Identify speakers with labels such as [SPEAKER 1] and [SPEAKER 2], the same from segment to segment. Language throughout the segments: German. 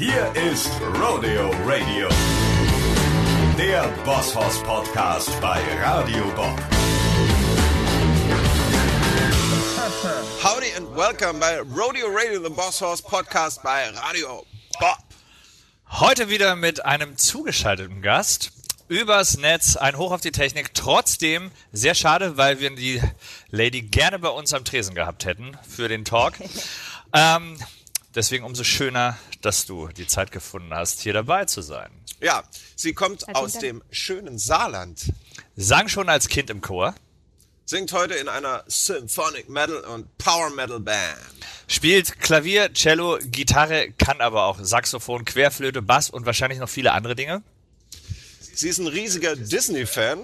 [SPEAKER 1] Hier ist Rodeo Radio, der Bosshaus Podcast bei Radio Bob.
[SPEAKER 2] Howdy and welcome bei Rodeo Radio, the Boss Horse Podcast bei Radio Bob.
[SPEAKER 3] Heute wieder mit einem zugeschalteten Gast. Übers Netz, ein Hoch auf die Technik. Trotzdem sehr schade, weil wir die Lady gerne bei uns am Tresen gehabt hätten für den Talk. ähm, deswegen umso schöner, dass du die Zeit gefunden hast, hier dabei zu sein.
[SPEAKER 2] Ja, sie kommt
[SPEAKER 4] Herzlichen
[SPEAKER 2] aus
[SPEAKER 4] Dank.
[SPEAKER 2] dem schönen Saarland,
[SPEAKER 3] Sang schon als Kind im Chor,
[SPEAKER 2] singt heute in einer Symphonic Metal und Power Metal Band.
[SPEAKER 3] spielt Klavier, Cello, Gitarre, kann aber auch Saxophon, Querflöte, Bass und wahrscheinlich noch viele andere Dinge.
[SPEAKER 2] Sie ist ein riesiger Disney-Fan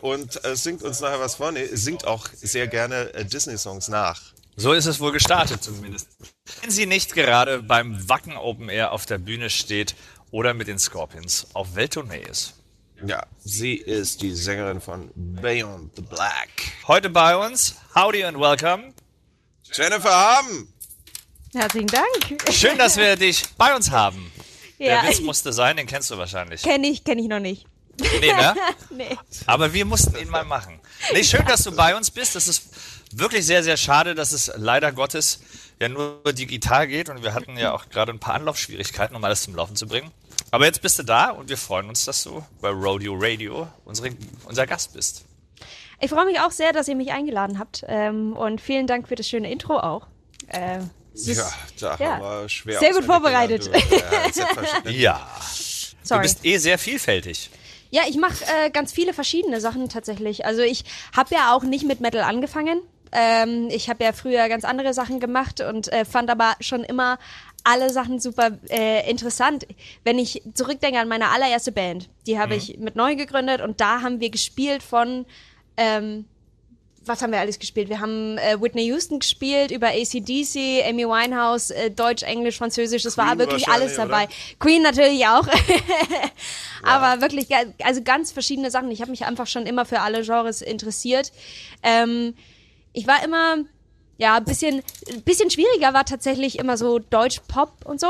[SPEAKER 2] und äh, singt uns nachher was vor. Nee, singt auch sehr gerne äh, Disney-Songs nach.
[SPEAKER 3] So ist es wohl gestartet zumindest. Wenn sie nicht gerade beim Wacken Open Air auf der Bühne steht oder mit den Scorpions auf Welttournee ist.
[SPEAKER 2] Ja, sie ist die Sängerin von Beyond the Black.
[SPEAKER 3] Heute bei uns, howdy and welcome.
[SPEAKER 2] Jennifer Haben.
[SPEAKER 4] Herzlichen Dank.
[SPEAKER 3] Schön, dass wir dich bei uns haben.
[SPEAKER 4] Ja,
[SPEAKER 3] Der Witz musste sein, den kennst du wahrscheinlich.
[SPEAKER 4] kenne ich, kenne ich noch nicht.
[SPEAKER 3] Nee, ne?
[SPEAKER 4] Nee.
[SPEAKER 3] Aber wir mussten ihn mal machen. Nee, schön, dass du bei uns bist. Es ist wirklich sehr, sehr schade, dass es leider Gottes ja nur digital geht und wir hatten ja auch gerade ein paar Anlaufschwierigkeiten, um alles zum Laufen zu bringen. Aber jetzt bist du da und wir freuen uns, dass du bei Rodeo Radio unsere, unser Gast bist.
[SPEAKER 4] Ich freue mich auch sehr, dass ihr mich eingeladen habt. Ähm, und vielen Dank für das schöne Intro auch. Äh, ist-
[SPEAKER 2] Ja, da
[SPEAKER 4] ja.
[SPEAKER 2] haben wir schwer
[SPEAKER 4] Sehr gut vorbereitet.
[SPEAKER 2] du. Ja, selbstverständlich.
[SPEAKER 3] Ja, du
[SPEAKER 4] sorry.
[SPEAKER 3] bist eh sehr vielfältig.
[SPEAKER 4] Ja, ich mache äh, ganz viele verschiedene Sachen tatsächlich. Also ich habe ja auch nicht mit Metal angefangen. Ähm, ich habe ja früher ganz andere Sachen gemacht und äh, fand aber schon immer alle Sachen super äh, interessant. Wenn ich zurückdenke an meine allererste Band, die habe ich mit neu gegründet und da haben wir gespielt von ähm, was haben wir alles gespielt? Wir haben äh, Whitney Houston gespielt, über ACDC, Amy Winehouse, äh, Deutsch, Englisch, Französisch, das war
[SPEAKER 2] Queen
[SPEAKER 4] wirklich alles dabei. Queen natürlich auch. Aber wirklich, ga- also ganz verschiedene Sachen. Ich habe mich einfach schon immer für alle Genres interessiert. Ähm, ich war immer, ja, ein bisschen, ein bisschen schwieriger war tatsächlich immer so Deutsch-Pop und so.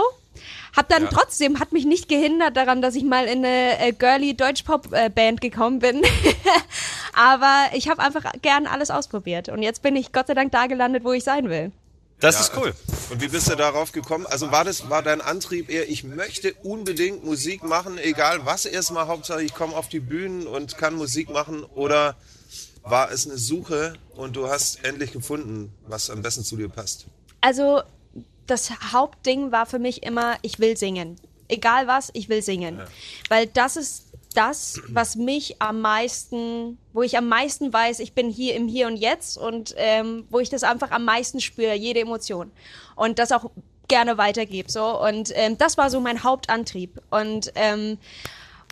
[SPEAKER 4] Hab dann
[SPEAKER 2] Ja.
[SPEAKER 4] trotzdem, hat mich nicht gehindert daran, dass ich mal in eine äh, girly Deutsch-Pop-Band gekommen bin. Aber ich habe einfach gern alles ausprobiert. Und jetzt bin ich Gott sei Dank da gelandet, wo ich sein will.
[SPEAKER 3] Das
[SPEAKER 2] Ja,
[SPEAKER 3] ist cool.
[SPEAKER 2] Und wie bist du darauf gekommen? Also war das war dein Antrieb eher, ich möchte unbedingt Musik machen, egal was erstmal, Hauptsache ich komme auf die Bühnen und kann Musik machen oder war es eine Suche und du hast endlich gefunden, was am besten zu dir passt?
[SPEAKER 4] Also das Hauptding war für mich immer, ich will singen. Egal was, ich will singen. Weil das ist das, was mich am meisten, wo ich am meisten weiß, ich bin hier im Hier und Jetzt und ähm, wo ich das einfach am meisten spüre, jede Emotion. Und das auch gerne weitergebe. So. Und ähm, das war so mein Hauptantrieb. Und ähm,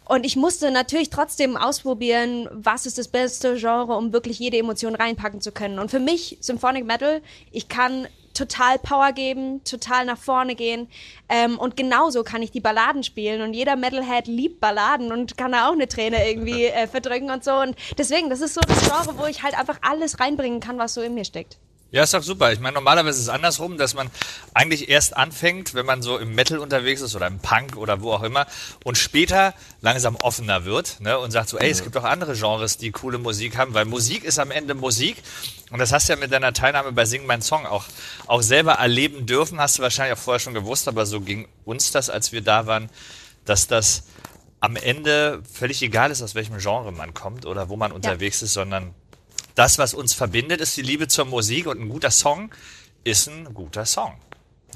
[SPEAKER 4] und ich musste natürlich trotzdem ausprobieren, was ist das beste Genre, um wirklich jede Emotion reinpacken zu können. Und für mich, Symphonic Metal, ich kann total Power geben, total nach vorne gehen. Ähm, und genauso kann ich die Balladen spielen. Und jeder Metalhead liebt Balladen und kann da auch eine Träne irgendwie äh, verdrücken und so. Und deswegen, das ist so das Genre, wo ich halt einfach alles reinbringen kann, was so in mir steckt.
[SPEAKER 3] Ja, ist doch super. Ich meine, normalerweise ist es andersrum, dass man eigentlich erst anfängt, wenn man so im Metal unterwegs ist oder im Punk oder wo auch immer und später langsam offener wird ne, und sagt so, ey, es gibt auch andere Genres, die coole Musik haben, weil Musik ist am Ende Musik. Und das hast du ja mit deiner Teilnahme bei Sing Mein Song auch, auch selber erleben dürfen, hast du wahrscheinlich auch vorher schon gewusst, aber so ging uns das, als wir da waren, dass das am Ende völlig egal ist, aus welchem Genre man kommt oder wo man unterwegs ist, sondern das, was uns verbindet, ist die Liebe zur Musik und ein guter Song ist ein guter Song.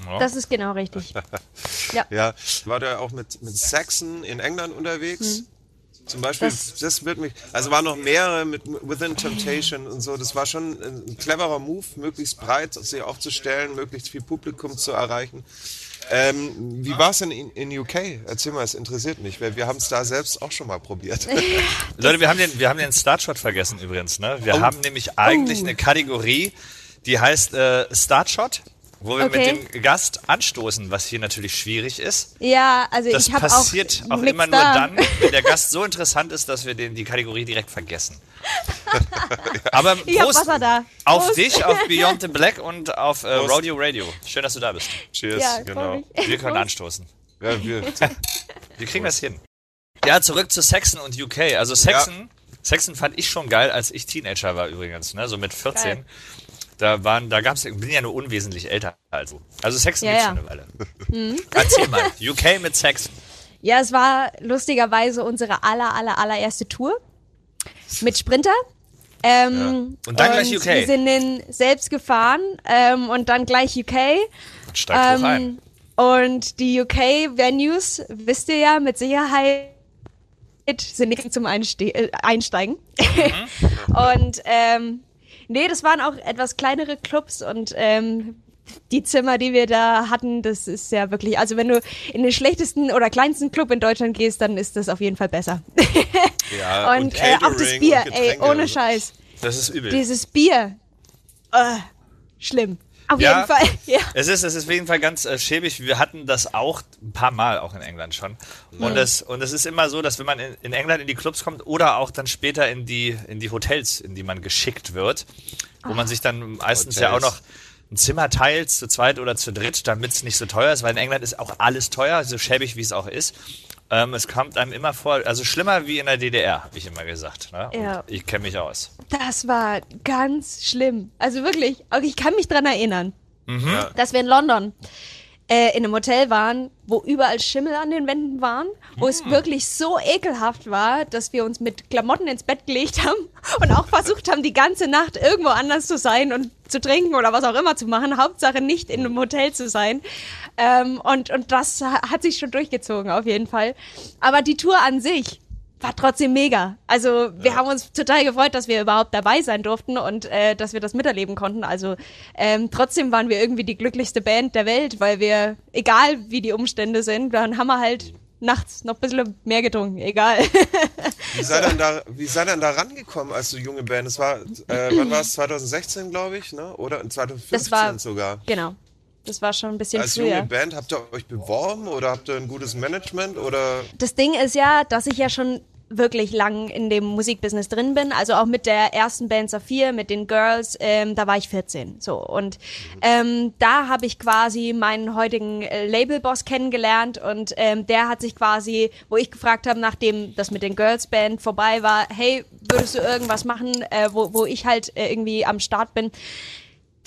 [SPEAKER 3] Ja.
[SPEAKER 4] Das ist genau richtig.
[SPEAKER 2] Ja, war der auch mit, mit Saxon in England unterwegs? Zum Beispiel, das,
[SPEAKER 4] Hm. Das-
[SPEAKER 2] wird mich, also waren noch mehrere mit Within Temptation und so. Das war schon ein cleverer Move, möglichst breit sie aufzustellen, möglichst viel Publikum zu erreichen. Ähm, wie war es denn in, in UK? Erzähl mal, es interessiert mich, weil wir haben es da selbst auch schon mal probiert.
[SPEAKER 3] Leute, wir haben den, wir haben den Startshot vergessen übrigens. Ne? Wir
[SPEAKER 2] Oh.
[SPEAKER 3] haben nämlich eigentlich
[SPEAKER 4] Oh.
[SPEAKER 3] eine Kategorie, die heißt äh, Startshot, wo wir
[SPEAKER 4] Okay.
[SPEAKER 3] mit dem Gast anstoßen, was hier natürlich schwierig ist.
[SPEAKER 4] Ja, also
[SPEAKER 3] Das
[SPEAKER 4] ich habe auch,
[SPEAKER 3] passiert auch, immer nur
[SPEAKER 4] da.
[SPEAKER 3] dann, wenn der Gast so interessant ist, dass wir den, die Kategorie direkt vergessen. Aber
[SPEAKER 4] Ich hab
[SPEAKER 3] Prost
[SPEAKER 4] Wasser da.
[SPEAKER 3] auf
[SPEAKER 4] Prost.
[SPEAKER 3] dich, auf Beyond the Black und auf äh. Rodeo Radio. Schön, dass du da bist.
[SPEAKER 2] Cheers,
[SPEAKER 4] Ja,
[SPEAKER 2] genau.
[SPEAKER 4] mich.
[SPEAKER 3] Wir können
[SPEAKER 4] Prost.
[SPEAKER 3] anstoßen.
[SPEAKER 2] Ja, wir,
[SPEAKER 3] Wir kriegen das hin. Ja, zurück zu Saxon und UK. Also Saxon, Saxon fand ich schon geil, als ich Teenager war übrigens, ne? so mit 14.
[SPEAKER 4] Geil.
[SPEAKER 3] Da waren, da gab's, ich bin ja nur unwesentlich älter als du. Also Saxon
[SPEAKER 4] Ja,
[SPEAKER 3] gibt's
[SPEAKER 4] ja.
[SPEAKER 3] Schon eine Weile. Erzähl mal, UK mit Saxon.
[SPEAKER 4] Ja, es war lustigerweise unsere aller, aller, allererste Tour mit Sprinter. Ähm,
[SPEAKER 3] Und dann gleich UK.
[SPEAKER 4] Wir sind in selbst gefahren ähm, und dann gleich UK.
[SPEAKER 3] Steigt hoch ein.
[SPEAKER 4] Ähm, und die UK-Venues, wisst ihr ja, mit Sicherheit sind nicht zum Einste äh, Einsteigen.
[SPEAKER 3] Mhm.
[SPEAKER 4] und ähm, nee, das waren auch etwas kleinere Clubs und ähm, die Zimmer, die wir da hatten, das ist ja wirklich, also wenn du in den schlechtesten oder kleinsten Club in Deutschland gehst, dann ist das auf jeden Fall besser.
[SPEAKER 2] ja,
[SPEAKER 4] und äh, auch das Bier,
[SPEAKER 2] und
[SPEAKER 4] ey, ohne Scheiß.
[SPEAKER 3] Das ist übel.
[SPEAKER 4] Dieses Bier, äh, schlimm. Auf
[SPEAKER 3] Ja.
[SPEAKER 4] jeden Fall, ja.
[SPEAKER 3] Es ist, es ist auf jeden Fall ganz äh, schäbig. Wir hatten das auch ein paar Mal auch in England schon. Und es, und es ist immer so, dass wenn man in, in England in die Clubs kommt oder auch dann später in die, in die Hotels, in die man geschickt wird, wo man sich dann meistens ja auch
[SPEAKER 2] Hotels.
[SPEAKER 3] noch ein Zimmer teilt, zu zweit oder zu dritt, damit es nicht so teuer ist, weil in England ist auch alles teuer, so schäbig wie es auch ist. Ähm, es kommt einem immer vor, also schlimmer wie in der DDR, habe ich immer gesagt. Ne? Und
[SPEAKER 4] Ja.
[SPEAKER 3] Ich kenne mich aus.
[SPEAKER 4] Das war ganz schlimm. Also wirklich, auch ich kann mich dran erinnern,
[SPEAKER 3] Mhm.
[SPEAKER 4] dass wir in London äh, in einem Hotel waren, wo überall Schimmel an den Wänden waren, wo es wirklich so ekelhaft war, dass wir uns mit Klamotten ins Bett gelegt haben und auch versucht haben, die ganze Nacht irgendwo anders zu sein und zu trinken oder was auch immer zu machen. Hauptsache nicht in einem Hotel zu sein. Ähm, und, und das ha- hat sich schon durchgezogen, auf jeden Fall. Aber die Tour an sich war trotzdem mega. Also wir haben uns total gefreut, dass wir überhaupt dabei sein durften und äh, dass wir das miterleben konnten. Also ähm, trotzdem waren wir irgendwie die glücklichste Band der Welt, weil wir, egal wie die Umstände sind, dann haben wir halt nachts noch ein bisschen mehr getrunken, egal.
[SPEAKER 2] Wie sei denn da, wie sei denn da rangekommen als du junge Band? Das war, äh, wann war es? 2016, glaube ich, ne? Oder 2015
[SPEAKER 4] Das war
[SPEAKER 2] sogar.
[SPEAKER 4] genau. Das war schon ein bisschen
[SPEAKER 2] Als
[SPEAKER 4] früher.
[SPEAKER 2] junge Band habt ihr euch beworben oder habt ihr ein gutes Management oder
[SPEAKER 4] Das Ding ist ja, dass ich ja schon wirklich lang in dem Musikbusiness drin bin. Also auch mit der ersten Band Saphir, mit den Girls, ähm, da war ich 14. So und ähm, da habe ich quasi meinen heutigen äh, Labelboss kennengelernt und ähm, der hat sich quasi, wo ich gefragt habe, nachdem das mit den Girls Band vorbei war, hey, würdest du irgendwas machen, äh, wo, wo ich halt äh, irgendwie am Start bin?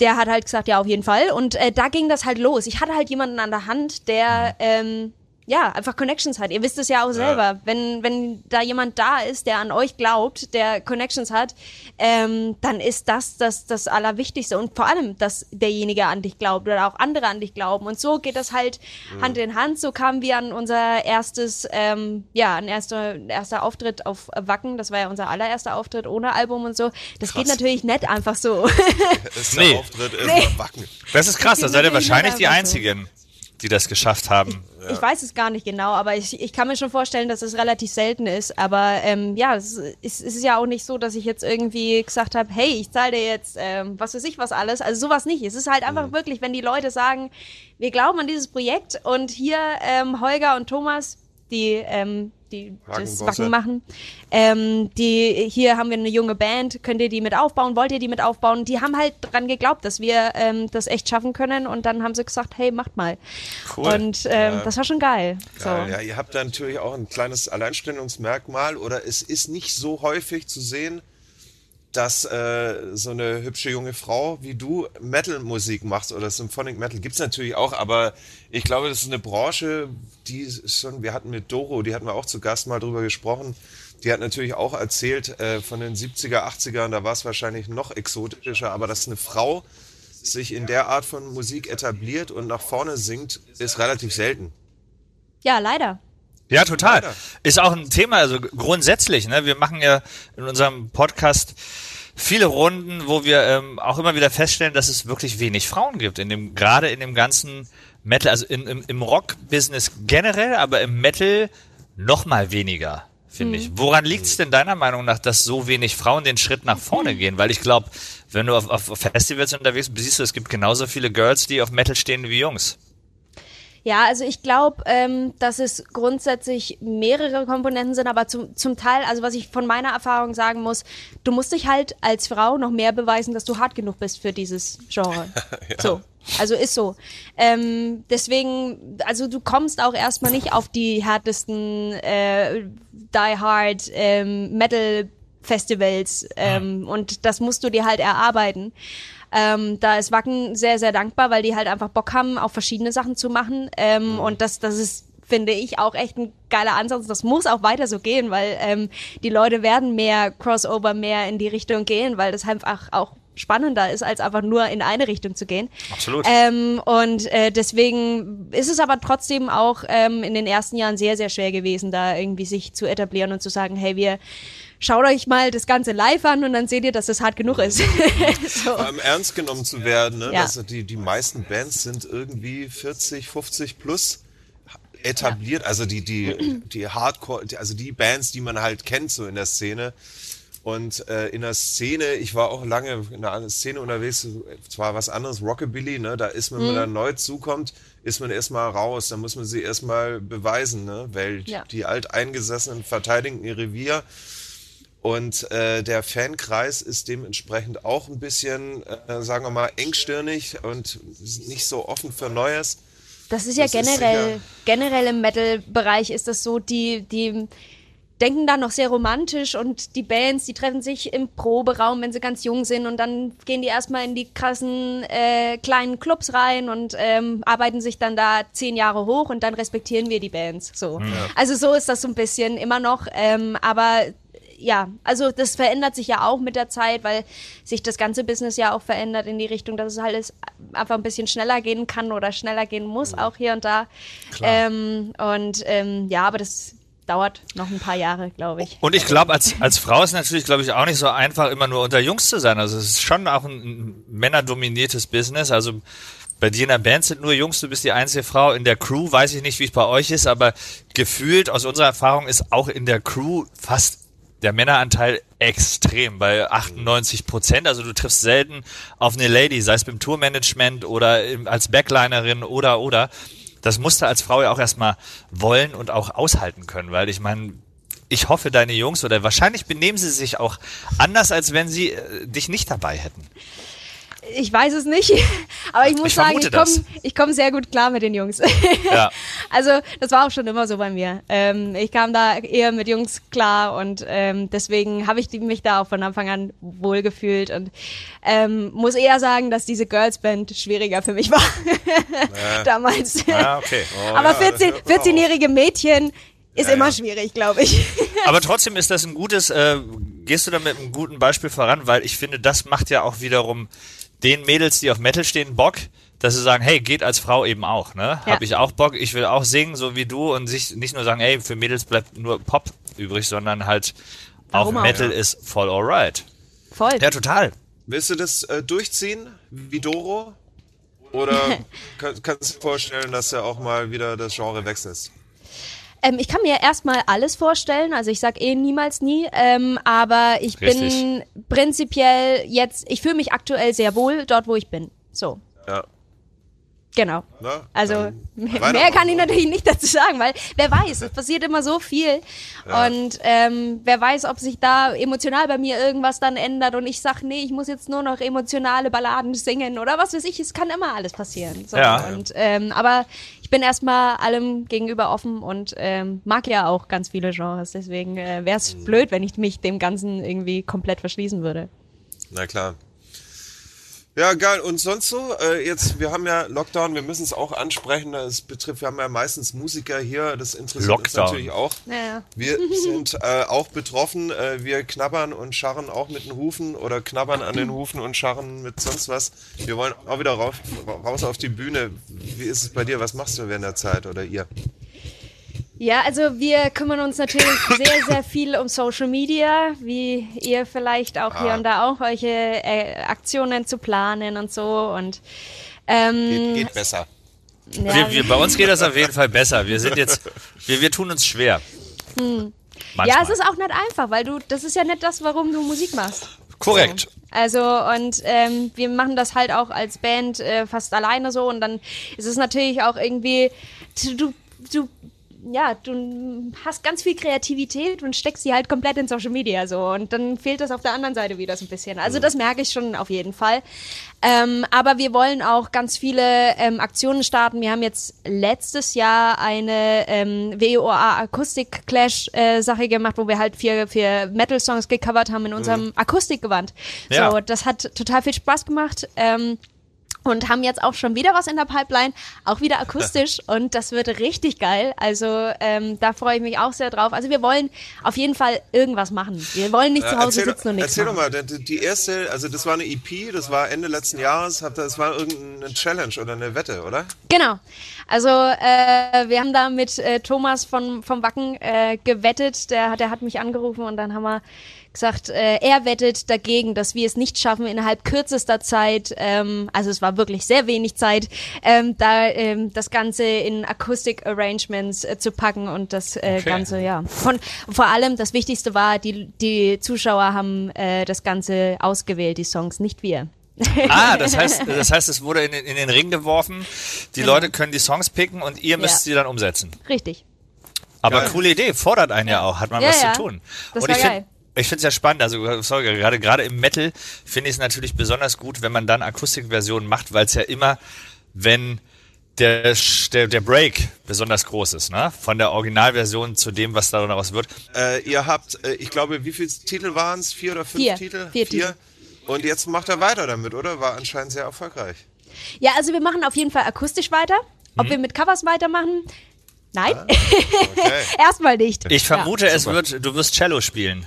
[SPEAKER 4] Der hat halt gesagt, ja, auf jeden Fall. Und äh, da ging das halt los. Ich hatte halt jemanden an der Hand, der ähm, ja einfach Connections hat. Ihr wisst es ja auch selber. Wenn, wenn da jemand da ist, der an euch glaubt, der Connections hat, ähm, dann ist das, das das Allerwichtigste. Und vor allem, dass derjenige an dich glaubt oder auch andere an dich glauben. Und so geht das halt Hand in Hand. So kamen wir an unser erstes, ähm, ja, ein erster, erster Auftritt auf Wacken. Das war ja unser allererster Auftritt ohne Album und so. Das geht natürlich nicht einfach so.
[SPEAKER 2] ist
[SPEAKER 3] Nee.
[SPEAKER 2] der Auftritt erstmal wacken?
[SPEAKER 3] Das ist krass, da seid ihr wahrscheinlich die
[SPEAKER 4] einfach so.
[SPEAKER 3] Die das geschafft haben.
[SPEAKER 4] Ich weiß es gar nicht genau, aber ich, ich kann mir schon vorstellen, dass es relativ selten ist. Aber ähm, ja, es ist, es ist ja auch nicht so, dass ich jetzt irgendwie gesagt habe, hey, ich zahle dir jetzt ähm, was weiß ich was alles. Also sowas nicht. Es ist halt einfach
[SPEAKER 3] Mhm.
[SPEAKER 4] wirklich, wenn die Leute sagen, wir glauben an dieses Projekt und hier ähm, Holger und Thomas, die ähm, die das. Wacken machen. Ähm, die, hier haben wir eine junge Band, könnt ihr die mit aufbauen, wollt ihr die mit aufbauen? Die haben halt dran geglaubt, dass wir ähm, das echt schaffen können und dann haben sie gesagt, hey, macht mal.
[SPEAKER 3] Cool.
[SPEAKER 4] Und ähm, das war schon geil. So.
[SPEAKER 2] Ja, ihr habt da natürlich auch ein kleines Alleinstellungsmerkmal oder es ist nicht so häufig zu sehen, dass äh, so eine hübsche junge Frau wie du Metal-Musik machst oder Symphonic Metal. Gibt's natürlich auch, aber ich glaube, das ist eine Branche, die schon, wir hatten mit Doro, die hatten wir auch zu Gast mal drüber gesprochen, die hat natürlich auch erzählt äh, von den 70er, 80ern, da war es wahrscheinlich noch exotischer, aber dass eine Frau sich in der Art von Musik etabliert und nach vorne singt, ist relativ selten.
[SPEAKER 4] Ja, leider.
[SPEAKER 3] Ja, total. Ist auch ein Thema, also grundsätzlich, ne? Wir machen ja in unserem Podcast viele Runden, wo wir ähm, auch immer wieder feststellen, dass es wirklich wenig Frauen gibt, in dem, gerade in dem ganzen Metal, also in, im, im Rock-Business generell, aber im Metal noch mal weniger, finde ich. Woran liegt es denn deiner Meinung nach, dass so wenig Frauen den Schritt nach vorne gehen? Weil ich glaube, wenn du auf, auf Festivals unterwegs bist, siehst du, es gibt genauso viele Girls, die auf Metal stehen wie Jungs.
[SPEAKER 4] Ja, also ich glaube, ähm, dass es grundsätzlich mehrere Komponenten sind, aber zum, zum Teil, also was ich von meiner Erfahrung sagen muss, du musst dich halt als Frau noch mehr beweisen, dass du hart genug bist für dieses Genre. So. Also ist so. Ähm, deswegen, also du kommst auch erstmal nicht auf die härtesten äh, Die Hard ähm, Metal Festivals ähm, und das musst du dir halt erarbeiten. Ähm, da ist Wacken sehr, sehr dankbar, weil die halt einfach Bock haben, auch verschiedene Sachen zu machen. Ähm, Und das, das ist, finde ich, auch echt ein geiler Ansatz. Das muss auch weiter so gehen, weil ähm, die Leute werden mehr Crossover, mehr in die Richtung gehen, weil das einfach auch spannender ist, als einfach nur in eine Richtung zu gehen.
[SPEAKER 3] Absolut.
[SPEAKER 4] Ähm, und äh, deswegen ist es aber trotzdem auch ähm, in den ersten Jahren sehr, sehr schwer gewesen, da irgendwie sich zu etablieren und zu sagen, hey, wir schaut euch mal das Ganze live an und dann seht ihr, dass es hart genug ist. so.
[SPEAKER 2] Vor allem ernst genommen zu werden. Ne?
[SPEAKER 4] Ja.
[SPEAKER 2] Das, die, die meisten Bands sind irgendwie 40, 50 plus etabliert. Also die, die, die Hardcore, also die Bands, die man halt kennt so in der Szene. Und äh, in der Szene, ich war auch lange in der Szene unterwegs, zwar was anderes, Rockabilly, ne? da ist man, wenn man da neu zukommt, ist man erstmal raus, da muss man sie erstmal beweisen, ne? weil
[SPEAKER 4] Ja.
[SPEAKER 2] die Alteingesessenen verteidigen ihr Revier. Und äh, der Fankreis ist dementsprechend auch ein bisschen, äh, sagen wir mal, engstirnig und nicht so offen für Neues.
[SPEAKER 4] Das ist ja
[SPEAKER 2] Das ist
[SPEAKER 4] generell,
[SPEAKER 2] sicher-
[SPEAKER 4] generell im Metal-Bereich ist das so, die, die denken da noch sehr romantisch und die Bands, die treffen sich im Proberaum, wenn sie ganz jung sind und dann gehen die erstmal in die krassen äh, kleinen Clubs rein und ähm, arbeiten sich dann da zehn Jahre hoch und dann respektieren wir die Bands. So. Also so ist das so ein bisschen immer noch, ähm, aber ja, also das verändert sich ja auch mit der Zeit, weil sich das ganze Business ja auch verändert in die Richtung, dass es alles einfach ein bisschen schneller gehen kann oder schneller gehen muss, auch hier und da. Ähm, und ähm, ja, aber das dauert noch ein paar Jahre, glaube ich.
[SPEAKER 3] Und ich glaube, als, als Frau ist natürlich, glaube ich, auch nicht so einfach, immer nur unter Jungs zu sein. Also es ist schon auch ein, ein männerdominiertes Business. Also bei dir in der Band sind nur Jungs, du bist die einzige Frau. In der Crew weiß ich nicht, wie es bei euch ist, aber gefühlt aus unserer Erfahrung ist auch in der Crew fast der Männeranteil extrem bei 98 Prozent. Also du triffst selten auf eine Lady, sei es beim Tourmanagement oder als Backlinerin oder oder. Das musst du als Frau ja auch erstmal wollen und auch aushalten können, weil ich meine, ich hoffe, deine Jungs oder wahrscheinlich benehmen sie sich auch anders, als wenn sie äh, dich nicht dabei hätten.
[SPEAKER 4] Ich weiß es nicht, aber ich muss
[SPEAKER 3] Ich
[SPEAKER 4] sagen, ich komme komm sehr gut klar mit den Jungs.
[SPEAKER 3] Ja.
[SPEAKER 4] Also das war auch schon immer so bei mir. Ähm, ich kam da eher mit Jungs klar und ähm, deswegen habe ich mich da auch von Anfang an wohl gefühlt und ähm, muss eher sagen, dass diese Girls Band schwieriger für mich war damals.
[SPEAKER 3] Ja, okay.
[SPEAKER 4] Aber
[SPEAKER 2] ja,
[SPEAKER 4] 14
[SPEAKER 2] das hört man
[SPEAKER 4] 14-jährige Mädchen ist
[SPEAKER 2] Ja,
[SPEAKER 4] immer
[SPEAKER 2] ja.
[SPEAKER 4] schwierig, glaube ich.
[SPEAKER 3] Aber trotzdem ist das ein gutes, äh, gehst du da mit einem guten Beispiel voran, weil ich finde, das macht ja auch wiederum den Mädels, die auf Metal stehen, Bock, dass sie sagen, hey, geht als Frau eben auch, ne?
[SPEAKER 4] Ja.
[SPEAKER 3] Hab ich auch Bock, ich will auch singen, so wie du und sich nicht nur sagen, hey, für Mädels bleibt nur Pop übrig, sondern halt
[SPEAKER 4] Warum
[SPEAKER 3] auch
[SPEAKER 4] auch?
[SPEAKER 3] Metal ist voll alright.
[SPEAKER 4] Voll.
[SPEAKER 3] Ja, total.
[SPEAKER 2] Willst du das äh, durchziehen wie Doro? Oder kann, kannst du dir vorstellen, dass er auch mal wieder das Genre wechselst?
[SPEAKER 4] Ähm, ich kann mir erstmal alles vorstellen, also ich sag eh niemals nie, ähm, aber ich bin
[SPEAKER 3] Richtig.
[SPEAKER 4] prinzipiell jetzt, ich fühle mich aktuell sehr wohl dort, wo ich bin. So,
[SPEAKER 2] Ja.
[SPEAKER 4] Genau.
[SPEAKER 2] Na,
[SPEAKER 4] Also mehr, mehr kann ich natürlich nicht dazu sagen, weil wer weiß, es passiert immer so viel und ähm, wer weiß, ob sich da emotional bei mir irgendwas dann ändert und ich sag, nee, ich muss jetzt nur noch emotionale Balladen singen oder was weiß ich, es kann immer alles passieren. So,
[SPEAKER 3] Ja.
[SPEAKER 4] und, ähm, aber ich bin erstmal allem gegenüber offen und ähm, mag ja auch ganz viele Genres, deswegen äh, wäre es blöd, wenn ich mich dem Ganzen irgendwie komplett verschließen würde.
[SPEAKER 2] Na klar. Ja, geil. Und sonst so? Äh, jetzt, wir haben ja Lockdown, wir müssen es auch ansprechen. Das betrifft, wir haben ja meistens Musiker hier. Das interessiert uns
[SPEAKER 3] Lockdown.
[SPEAKER 2] natürlich auch.
[SPEAKER 4] Naja.
[SPEAKER 2] Wir sind äh, auch betroffen. Äh, wir knabbern und scharren auch mit den Hufen oder knabbern an den Hufen und scharren mit sonst was. Wir wollen auch wieder rauf, raus auf die Bühne. Wie ist es bei dir? Was machst du während der Zeit oder ihr?
[SPEAKER 4] Ja, also wir kümmern uns natürlich sehr, sehr viel um Social Media, wie ihr vielleicht auch hier
[SPEAKER 2] Ah.
[SPEAKER 4] und da auch solche äh, Aktionen zu planen und so und ähm,
[SPEAKER 2] Geht, geht besser.
[SPEAKER 4] ja,
[SPEAKER 3] Wir, wir, bei uns geht das auf jeden Fall besser. Wir sind jetzt, wir, wir tun uns schwer. Manchmal.
[SPEAKER 4] ja, es ist auch nicht einfach, weil du, das ist ja nicht das, warum du Musik machst.
[SPEAKER 3] Korrekt.
[SPEAKER 4] Also und ähm, wir machen das halt auch als Band äh, fast alleine so und dann ist es natürlich auch irgendwie du du ja, du hast ganz viel Kreativität und steckst sie halt komplett in Social Media so und dann fehlt das auf der anderen Seite wieder so ein bisschen. Also das merke ich schon auf jeden Fall. Ähm, aber wir wollen auch ganz viele ähm, Aktionen starten. Wir haben jetzt letztes Jahr eine ähm, WOA Akustik Clash äh, Sache gemacht, wo wir halt vier, vier Metal Songs gecovert haben in unserem Akustikgewand.
[SPEAKER 3] Ja.
[SPEAKER 4] So, das hat total viel Spaß gemacht. Ähm, und haben jetzt auch schon wieder was in der Pipeline, auch wieder akustisch und das wird richtig geil. Also ähm, da freue ich mich auch sehr drauf. Also wir wollen auf jeden Fall irgendwas machen. Wir wollen nicht zu Hause sitzen und nichts
[SPEAKER 2] erzähl doch
[SPEAKER 4] machen.
[SPEAKER 2] mal, die, die erste, also das war eine EP, das war Ende letzten Jahres, ihr- das war irgendeine Challenge oder eine Wette, oder?
[SPEAKER 4] Genau. Also äh, wir haben da mit äh, Thomas von, vom Wacken äh, gewettet. Der, hat- der hat mich angerufen und dann haben wir gesagt, äh, er wettet dagegen, dass wir es nicht schaffen, innerhalb kürzester Zeit, ähm, also es war wirklich sehr wenig Zeit, ähm, da ähm, das Ganze in Acoustic Arrangements äh, zu packen und das äh,
[SPEAKER 3] Okay.
[SPEAKER 4] Ganze, ja. Von, vor allem, das Wichtigste war, die, die Zuschauer haben äh, das Ganze ausgewählt, die Songs, nicht wir.
[SPEAKER 3] Ah, das heißt, das heißt, es wurde in, den- in den Ring geworfen. Die
[SPEAKER 4] Genau.
[SPEAKER 3] Leute können die Songs picken und ihr müsst
[SPEAKER 4] Ja.
[SPEAKER 3] sie dann umsetzen.
[SPEAKER 4] Richtig.
[SPEAKER 3] Aber
[SPEAKER 2] Geil.
[SPEAKER 3] coole Idee, fordert einen ja auch, hat man
[SPEAKER 4] Ja,
[SPEAKER 3] was
[SPEAKER 4] ja.
[SPEAKER 3] zu tun.
[SPEAKER 4] Das
[SPEAKER 3] und
[SPEAKER 4] war
[SPEAKER 3] ich
[SPEAKER 4] geil.
[SPEAKER 3] finde ich finde es ja spannend, also sorry, gerade gerade im Metal finde ich es natürlich besonders gut, wenn man dann Akustikversionen macht, weil es ja immer, wenn der, der, der Break besonders groß ist, ne? Von der Originalversion zu dem, was daraus wird.
[SPEAKER 2] Äh, ihr habt, äh, ich glaube, wie viele Titel waren es? Vier oder fünf
[SPEAKER 4] Vier.
[SPEAKER 2] Titel?
[SPEAKER 4] Vier Titel.
[SPEAKER 2] Und jetzt macht er weiter damit, oder? War anscheinend sehr erfolgreich.
[SPEAKER 4] Ja, also wir machen auf jeden Fall akustisch weiter. Ob
[SPEAKER 3] Mhm.
[SPEAKER 4] wir mit Covers weitermachen? Nein.
[SPEAKER 2] Okay.
[SPEAKER 4] Erstmal nicht.
[SPEAKER 3] Ich
[SPEAKER 4] Ja.
[SPEAKER 3] vermute, es wird, du wirst Cello spielen.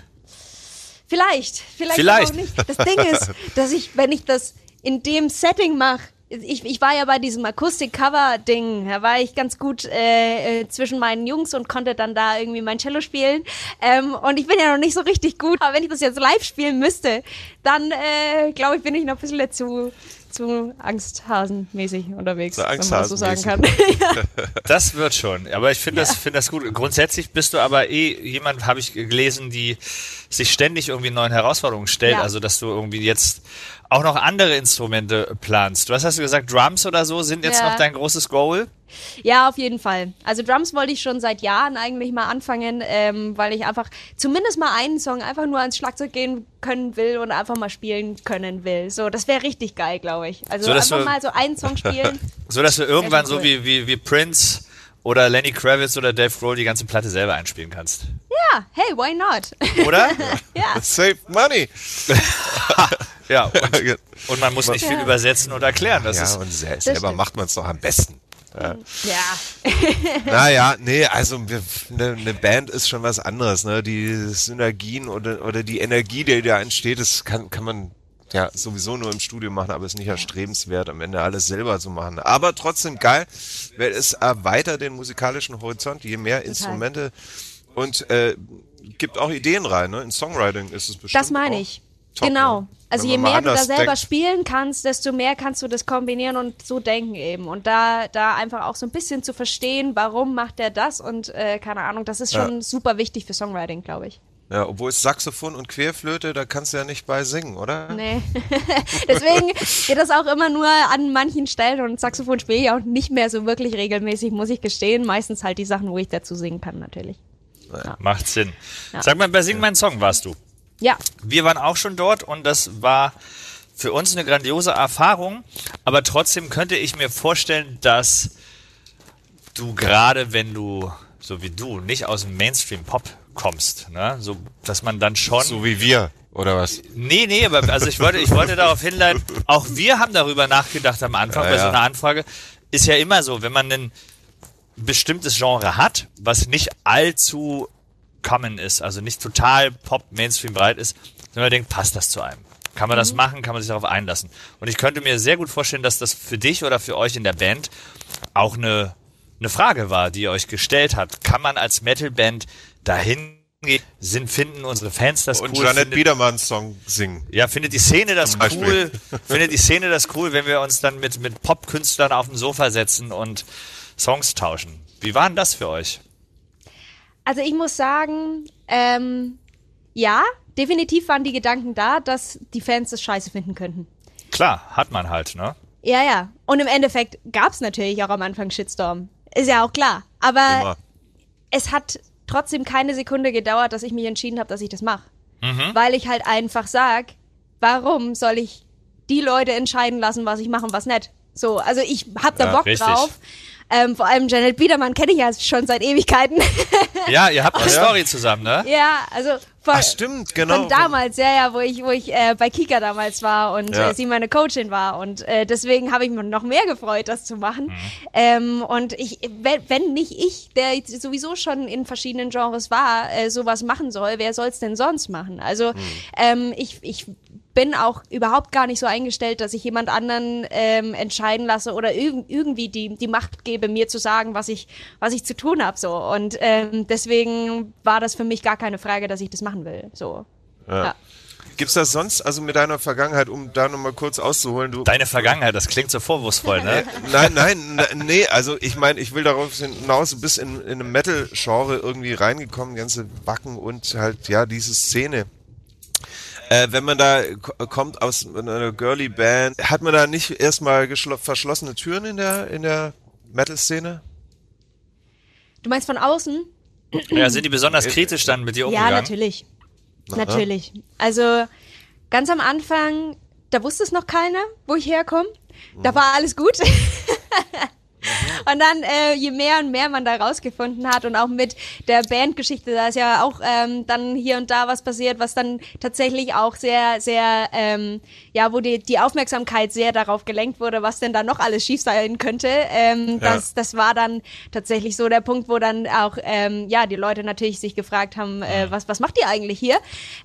[SPEAKER 4] Vielleicht. Vielleicht,
[SPEAKER 3] Vielleicht.
[SPEAKER 4] aber auch nicht. Das Ding ist, dass ich, wenn ich das in dem Setting mache, ich, ich war ja bei diesem Akustik-Cover-Ding, da war ich ganz gut äh, äh, zwischen meinen Jungs und konnte dann da irgendwie mein Cello spielen. Ähm, und ich bin ja noch nicht so richtig gut, aber wenn ich das jetzt live spielen müsste, dann äh, glaube ich, bin ich noch ein bisschen zu, zu Angsthasenmäßig unterwegs,
[SPEAKER 2] So
[SPEAKER 4] wenn man das so sagen kann.
[SPEAKER 3] Das wird schon. Aber ich finde das, finde das gut. Grundsätzlich bist du aber eh jemand, habe ich gelesen, die sich ständig irgendwie neuen Herausforderungen stellt.
[SPEAKER 4] Ja.
[SPEAKER 3] Also, dass du irgendwie jetzt auch noch andere Instrumente planst. Was hast du gesagt? Drums oder so sind jetzt
[SPEAKER 4] Ja.
[SPEAKER 3] noch dein großes Goal?
[SPEAKER 4] Ja, auf jeden Fall. Also Drums wollte ich schon seit Jahren eigentlich mal anfangen, ähm, weil ich einfach zumindest mal einen Song einfach nur ans Schlagzeug gehen können will und einfach mal spielen können will. So, das wäre richtig geil, glaube ich. Also
[SPEAKER 3] So,
[SPEAKER 4] einfach
[SPEAKER 3] du-
[SPEAKER 4] mal so einen Song spielen.
[SPEAKER 3] So dass du irgendwann so
[SPEAKER 4] cool.
[SPEAKER 3] wie, wie, wie Prince oder Lenny Kravitz oder Dave Grohl die ganze Platte selber einspielen kannst.
[SPEAKER 4] ja, hey, why not?
[SPEAKER 3] Oder?
[SPEAKER 4] ja.
[SPEAKER 2] Save money!
[SPEAKER 3] Ja. Und, und man muss nicht viel
[SPEAKER 4] Ja.
[SPEAKER 3] übersetzen und erklären. Das
[SPEAKER 2] ja,
[SPEAKER 3] ist,
[SPEAKER 2] und se selber
[SPEAKER 4] stimmt.
[SPEAKER 2] macht man es doch am besten.
[SPEAKER 4] Ja.
[SPEAKER 2] Naja, nee, also eine ne Band ist schon was anderes. Ne? Die Synergien oder, oder die Energie, die da entsteht, das kann, kann man ja sowieso nur im Studio machen, aber ist nicht erstrebenswert, am Ende alles selber zu machen. Aber trotzdem geil, weil es erweitert den musikalischen Horizont, je mehr Instrumente und äh, gibt auch Ideen rein. Ne? In Songwriting ist es bestimmt
[SPEAKER 4] Das meine ich.
[SPEAKER 2] Top,
[SPEAKER 4] genau.
[SPEAKER 2] ne?
[SPEAKER 4] Also je mehr du da selber
[SPEAKER 2] denkt.
[SPEAKER 4] spielen kannst, desto mehr kannst du das kombinieren und so denken eben. Und da, da einfach auch so ein bisschen zu verstehen, warum macht der das und äh, keine Ahnung, das ist schon super wichtig für Songwriting, glaube ich.
[SPEAKER 2] Ja, obwohl es Saxophon und Querflöte, da kannst du ja nicht bei singen, oder?
[SPEAKER 4] Nee. Deswegen geht das auch immer nur an manchen Stellen und Saxophon spiele ich auch nicht mehr so wirklich regelmäßig, muss ich gestehen. Meistens halt die Sachen, wo ich dazu singen kann, natürlich.
[SPEAKER 3] macht Sinn. Sag mal, bei Sing meinen Song warst du.
[SPEAKER 4] Ja,
[SPEAKER 3] Wir waren auch schon dort und das war für uns eine grandiose Erfahrung. Aber trotzdem könnte ich mir vorstellen, dass du gerade, wenn du, so wie du, nicht aus dem Mainstream-Pop kommst, ne? so, dass man dann schon.
[SPEAKER 2] So wie wir, oder was?
[SPEAKER 3] Nee, nee, aber also ich wollte, ich wollte darauf hinleiten, auch wir haben darüber nachgedacht am Anfang
[SPEAKER 2] Ja,
[SPEAKER 3] bei so einer Anfrage. Ist ja immer so, wenn man ein bestimmtes Genre hat, was nicht allzu common ist, also nicht total Pop, Mainstream breit ist, sondern man denkt, passt das zu einem? Kann man das machen? Kann man sich darauf einlassen? Und ich könnte mir sehr gut vorstellen, dass das für dich oder für euch in der Band auch eine, eine Frage war, die ihr euch gestellt habt. Kann man als Metalband dahin gehen, Sinn finden unsere Fans das
[SPEAKER 2] Und
[SPEAKER 3] cool?
[SPEAKER 2] Janet
[SPEAKER 3] findet-
[SPEAKER 2] Biedermann Song singen.
[SPEAKER 3] ja, findet die Szene das cool? Findet die Szene das cool, wenn wir uns dann mit, mit Popkünstlern auf dem Sofa setzen und Songs tauschen? Wie war denn das für euch?
[SPEAKER 4] Also ich muss sagen, ähm, ja, definitiv waren die Gedanken da, dass die Fans das scheiße finden könnten.
[SPEAKER 3] Klar, hat man halt, ne?
[SPEAKER 4] Ja, ja. Und im Endeffekt gab's natürlich auch am Anfang Shitstorm. Ist ja auch klar. Aber
[SPEAKER 2] Immer.
[SPEAKER 4] es hat trotzdem keine Sekunde gedauert, dass ich mich entschieden habe, dass ich das mache. Weil ich halt einfach sag, warum soll ich die Leute entscheiden lassen, was ich mache und was nicht? So, also ich hab da
[SPEAKER 3] Ja,
[SPEAKER 4] Bock
[SPEAKER 3] richtig.
[SPEAKER 4] drauf. Ähm, vor allem Janet Biedermann kenne ich ja schon seit Ewigkeiten.
[SPEAKER 3] Ja, ihr habt eine. Story zusammen, ne?
[SPEAKER 4] ja, also von,
[SPEAKER 2] Ach, stimmt, genau.
[SPEAKER 4] von damals, ja, ja, wo ich, wo ich äh, bei Kika damals war und
[SPEAKER 2] Ja.
[SPEAKER 4] äh, sie meine Coachin war. Und äh, deswegen habe ich mich noch mehr gefreut, das zu machen.
[SPEAKER 3] Mhm.
[SPEAKER 4] Ähm, und ich, wenn, wenn nicht ich, der jetzt sowieso schon in verschiedenen Genres war, äh, sowas machen soll, wer soll es denn sonst machen? Also
[SPEAKER 2] Mhm.
[SPEAKER 4] ähm, ich, ich bin auch überhaupt gar nicht so eingestellt, dass ich jemand anderen ähm, entscheiden lasse oder irg irgendwie die, die Macht gebe, mir zu sagen, was ich, was ich zu tun habe. So. Und ähm, deswegen war das für mich gar keine Frage, dass ich das machen will. So. Ja.
[SPEAKER 2] Gibt's das sonst, also mit deiner Vergangenheit, um da nochmal kurz auszuholen, du.
[SPEAKER 3] Deine Vergangenheit, das klingt so vorwurfsvoll, ne?
[SPEAKER 2] Nein, nein, n- nee, also ich meine, ich will darauf hinaus, du bist in, in einem Metal-Genre irgendwie reingekommen, ganze Wacken und halt, ja, diese Szene. Äh, wenn man da kommt aus einer girly Band, hat man da nicht erstmal verschlossene Türen in der, in der Metal-Szene?
[SPEAKER 4] Du meinst von außen?
[SPEAKER 3] Ja, sind die besonders kritisch dann mit dir
[SPEAKER 4] Ja,
[SPEAKER 3] umgegangen?
[SPEAKER 4] natürlich. Natürlich. Also ganz am Anfang, da wusste es noch keiner, wo ich herkomme. Da war alles gut. Und dann, äh, je mehr und mehr man da rausgefunden hat und auch mit der Bandgeschichte, da ist ja auch ähm, dann hier und da was passiert, was dann tatsächlich auch sehr, sehr, ähm, ja, wo die, die Aufmerksamkeit sehr darauf gelenkt wurde, was denn da noch alles schief sein könnte. Ähm,
[SPEAKER 2] Ja.
[SPEAKER 4] das, das war dann tatsächlich so der Punkt, wo dann auch, ähm, ja, die Leute natürlich sich gefragt haben, äh, was, was macht ihr eigentlich hier?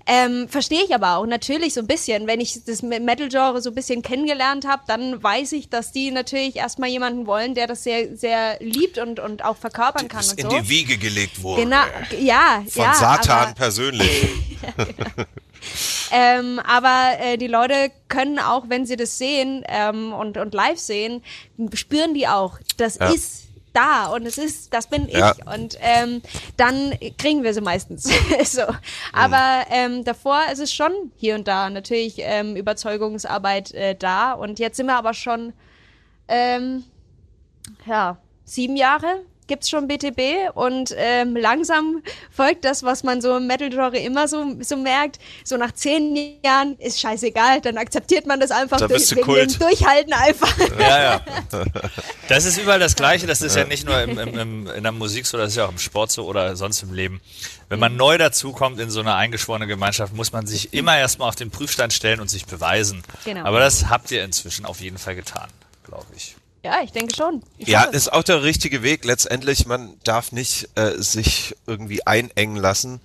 [SPEAKER 4] Ähm, Verstehe ich aber auch natürlich so ein bisschen. Wenn ich das Metal-Genre so ein bisschen kennengelernt habe, dann weiß ich, dass die natürlich erstmal jemanden wollen, der das sehr, sehr liebt und, und auch verkörpern kann
[SPEAKER 2] Das
[SPEAKER 4] und
[SPEAKER 2] in
[SPEAKER 4] so.
[SPEAKER 2] die Wiege gelegt wurde.
[SPEAKER 4] Genau, ja,
[SPEAKER 2] Von
[SPEAKER 4] ja.
[SPEAKER 2] Satan
[SPEAKER 4] aber,
[SPEAKER 2] persönlich.
[SPEAKER 4] ähm, aber äh, die Leute können auch, wenn sie das sehen ähm, und, und live sehen, spüren die auch, das
[SPEAKER 2] Ja.
[SPEAKER 4] ist da und es ist, das bin ich.
[SPEAKER 2] Ja.
[SPEAKER 4] Und ähm, dann kriegen wir sie meistens. so. Aber ähm, davor ist es schon hier und da natürlich ähm, Überzeugungsarbeit äh, da. Und jetzt sind wir aber schon ähm, ja, sieben Jahre gibt's schon BTB und ähm, langsam folgt das, was man so im Metal-Genre immer so, so merkt. So nach zehn Jahren ist scheißegal, dann akzeptiert man das einfach
[SPEAKER 2] Da bist du
[SPEAKER 4] wegen
[SPEAKER 2] Kult.
[SPEAKER 4] Durchhalten einfach.
[SPEAKER 3] Ja, ja. Das ist überall das Gleiche. Das ist ja nicht nur im, im, im, in der Musik so, das ist ja auch im Sport so oder sonst im Leben. Wenn man neu dazukommt in so eine eingeschworene Gemeinschaft, muss man sich immer erstmal auf den Prüfstand stellen und sich beweisen.
[SPEAKER 4] Genau.
[SPEAKER 3] Aber das habt ihr inzwischen auf jeden Fall getan, glaube ich.
[SPEAKER 4] Ja, ich denke schon. Ich
[SPEAKER 2] Ja, ist auch der richtige Weg. Letztendlich, man darf nicht äh, sich irgendwie einengen lassen.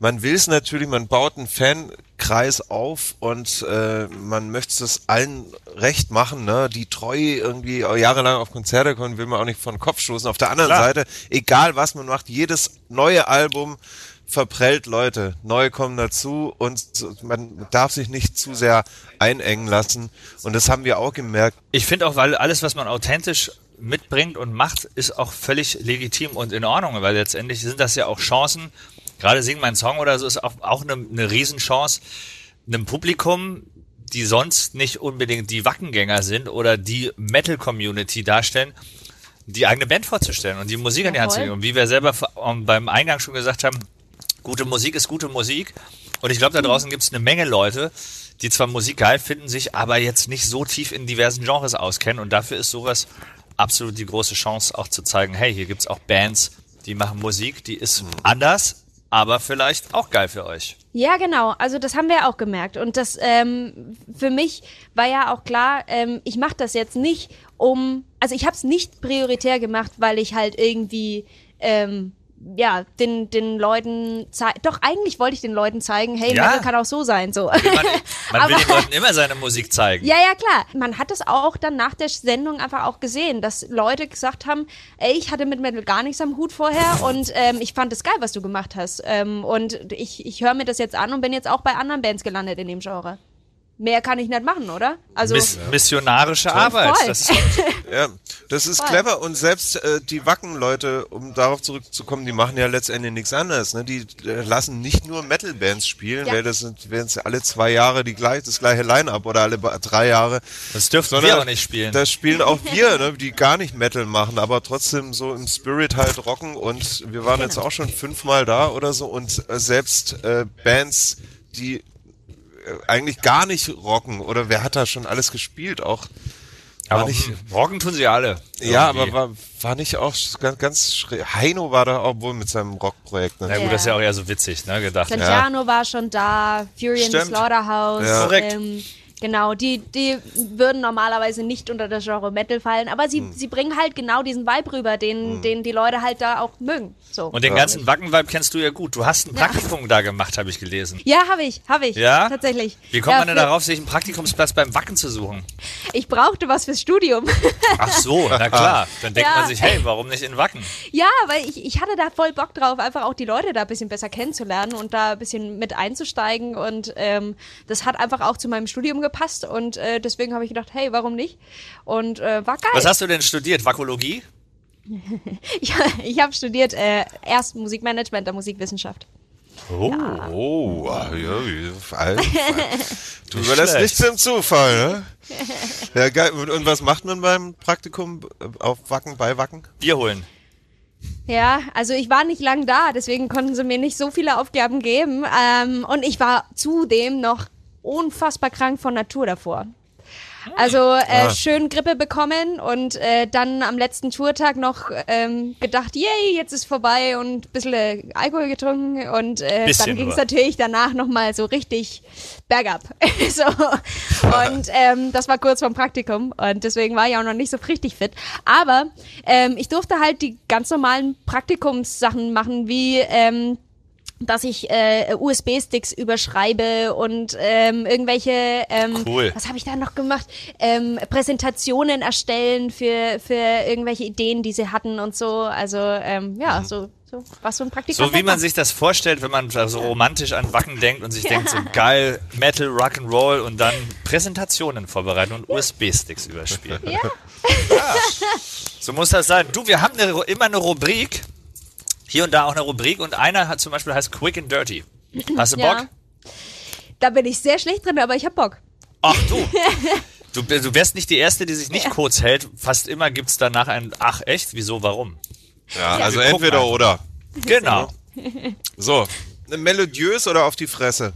[SPEAKER 2] Man will es natürlich, man baut einen Fankreis auf und äh, man möchte es allen recht machen, ne? Die treu irgendwie jahrelang auf Konzerte kommen, will man auch nicht vor den Kopf stoßen. Auf der anderen
[SPEAKER 3] Klar.
[SPEAKER 2] Seite, egal was man macht, jedes neue Album verprellt Leute, neue kommen dazu und man darf sich nicht zu sehr einengen lassen. Und das haben wir auch gemerkt.
[SPEAKER 3] Ich finde auch, weil alles, was man authentisch mitbringt und macht, ist auch völlig legitim und in Ordnung, weil letztendlich sind das ja auch Chancen. Gerade Sing mein Song oder so ist auch, auch eine, eine Riesenchance, einem Publikum, die sonst nicht unbedingt die Wackengänger sind oder die Metal-Community darstellen, die eigene Band vorzustellen und die Musik an die Hand zu legen. Und wie wir selber ähm, beim Eingang schon gesagt haben, gute Musik ist gute Musik. Und ich glaube, da draußen gibt es eine Menge Leute, die zwar Musik geil finden, sich aber jetzt nicht so tief in diversen Genres auskennen. Und dafür ist sowas absolut die große Chance, auch zu zeigen, hey, hier gibt's auch Bands, die machen Musik, die ist anders, aber vielleicht auch geil für euch.
[SPEAKER 4] Ja, genau. Also das haben wir auch gemerkt. Und das ähm, für mich war ja auch klar, ähm, ich mache das jetzt nicht, um, also ich habe es nicht prioritär gemacht, weil ich halt irgendwie ähm, ja, den, den Leuten zei- Doch, eigentlich wollte ich den Leuten zeigen, hey,
[SPEAKER 3] Ja.
[SPEAKER 4] Metal kann auch so sein. So.
[SPEAKER 3] Man, man will
[SPEAKER 4] Aber-
[SPEAKER 3] den Leuten immer seine Musik zeigen.
[SPEAKER 4] Ja, ja, klar. Man hat es auch dann nach der Sendung einfach auch gesehen, dass Leute gesagt haben, ey, ich hatte mit Metal gar nichts am Hut vorher und ähm, ich fand es geil, was du gemacht hast. Ähm, und ich, ich höre mir das jetzt an und bin jetzt auch bei anderen Bands gelandet in dem Genre. Mehr kann ich nicht machen, oder? Also
[SPEAKER 3] Miss missionarische Arbeit.
[SPEAKER 4] voll.
[SPEAKER 3] Das ist,
[SPEAKER 2] Ja, das ist
[SPEAKER 4] Voll.
[SPEAKER 2] clever und selbst äh, die Wacken-Leute, um darauf zurückzukommen, die machen ja letztendlich nichts anderes. Ne? Die äh, lassen nicht nur Metal-Bands spielen,
[SPEAKER 4] Ja.
[SPEAKER 2] weil das sind wären es alle zwei Jahre die gleich, das gleiche Line-Up oder alle drei Jahre.
[SPEAKER 3] das dürften
[SPEAKER 2] Sondern
[SPEAKER 3] wir auch nicht spielen.
[SPEAKER 2] Da spielen auch wir, ne, die gar nicht Metal machen, aber trotzdem so im Spirit halt rocken und wir waren jetzt auch schon fünfmal da oder so und äh, selbst äh, Bands, die eigentlich gar nicht rocken oder wer hat da schon alles gespielt auch war
[SPEAKER 3] Aber
[SPEAKER 2] nicht,
[SPEAKER 3] hm, Rocken tun sie alle.
[SPEAKER 2] ja,
[SPEAKER 3] Irgendwie.
[SPEAKER 2] aber war, war nicht auch ganz, ganz schräg. Heino war da auch wohl mit seinem Rockprojekt.
[SPEAKER 3] Na
[SPEAKER 2] Ne?
[SPEAKER 3] gut,
[SPEAKER 4] Ja.
[SPEAKER 3] das ist ja auch eher so witzig, ne, gedacht.
[SPEAKER 4] Santiano war schon da, Fury in the
[SPEAKER 3] Stimmt.
[SPEAKER 4] Slaughterhouse.
[SPEAKER 2] Ja.
[SPEAKER 3] Korrekt.
[SPEAKER 4] Ähm, genau, die, die würden normalerweise nicht unter das Genre Metal fallen, aber sie,
[SPEAKER 2] Hm.
[SPEAKER 4] sie bringen halt genau diesen Vibe rüber, den, den die Leute halt da auch mögen. So.
[SPEAKER 3] Und den ganzen Wacken-Vibe kennst du ja gut. Du hast ein Praktikum da gemacht, habe ich gelesen.
[SPEAKER 4] ja, habe ich, habe ich.
[SPEAKER 3] Ja?
[SPEAKER 4] Tatsächlich.
[SPEAKER 3] Wie kommt
[SPEAKER 4] ja,
[SPEAKER 3] man denn darauf, sich einen Praktikumsplatz beim Wacken zu suchen?
[SPEAKER 4] Ich brauchte was fürs Studium.
[SPEAKER 3] Ach so, na klar. Dann denkt
[SPEAKER 4] Ja.
[SPEAKER 3] man sich, hey, warum nicht in Wacken?
[SPEAKER 4] ja, weil ich, ich hatte da voll Bock drauf, einfach auch die Leute da ein bisschen besser kennenzulernen und da ein bisschen mit einzusteigen. Und ähm, das hat einfach auch zu meinem Studium gepasst. Und äh, deswegen habe ich gedacht, hey, warum nicht? Und äh, war geil.
[SPEAKER 3] Was hast du denn studiert? Vakologie?
[SPEAKER 4] Ich, ich habe studiert äh, erst Musikmanagement der Musikwissenschaft.
[SPEAKER 3] Oh.
[SPEAKER 2] Oh, ah, ja. Du überlässt nichts dem Zufall, ne? Ja, geil. Und, und was macht man beim Praktikum äh, auf Wacken, bei Wacken?
[SPEAKER 3] Bier holen.
[SPEAKER 4] Ja, also ich war nicht lang da, deswegen konnten sie mir nicht so viele Aufgaben geben. Ähm, und ich war zudem noch unfassbar krank von Natur davor. Also äh,
[SPEAKER 2] Ah.
[SPEAKER 4] schön Grippe bekommen und äh, dann am letzten Tourtag noch ähm, gedacht, yay, jetzt ist vorbei und ein bisschen äh, Alkohol getrunken und äh, dann ging es natürlich danach nochmal so richtig bergab. so. Und ähm, das war kurz vorm Praktikum und deswegen war ich auch noch nicht so richtig fit. Aber ähm, ich durfte halt die ganz normalen Praktikumssachen machen, wie ähm, dass ich äh, USB-Sticks überschreibe und ähm, irgendwelche, ähm,
[SPEAKER 3] Cool.
[SPEAKER 4] was habe ich da noch gemacht? Ähm, Präsentationen erstellen für, für irgendwelche Ideen, die sie hatten und so. Also ähm, ja, so, so was so ein Praktikum.
[SPEAKER 3] So wie man sich das vorstellt, wenn man so romantisch an Wacken denkt und sich denkt, so geil, Metal, Rock'n'Roll und dann Präsentationen vorbereiten und USB-Sticks überspielen.
[SPEAKER 4] Ja.
[SPEAKER 3] So muss das sein. Du, wir haben eine, immer eine Rubrik. Hier und da auch eine Rubrik und einer hat zum Beispiel heißt Quick and Dirty. Hast du Bock?
[SPEAKER 4] Ja. Da bin ich sehr schlecht drin, aber ich hab Bock.
[SPEAKER 3] Ach du. du. Du wärst nicht die Erste, die sich nicht kurz hält. Fast immer gibt's danach ein Ach echt, wieso, warum?
[SPEAKER 2] Ja, also
[SPEAKER 3] wir gucken
[SPEAKER 2] entweder
[SPEAKER 3] einfach.
[SPEAKER 2] oder.
[SPEAKER 3] Genau.
[SPEAKER 2] So, melodiös oder auf die Fresse?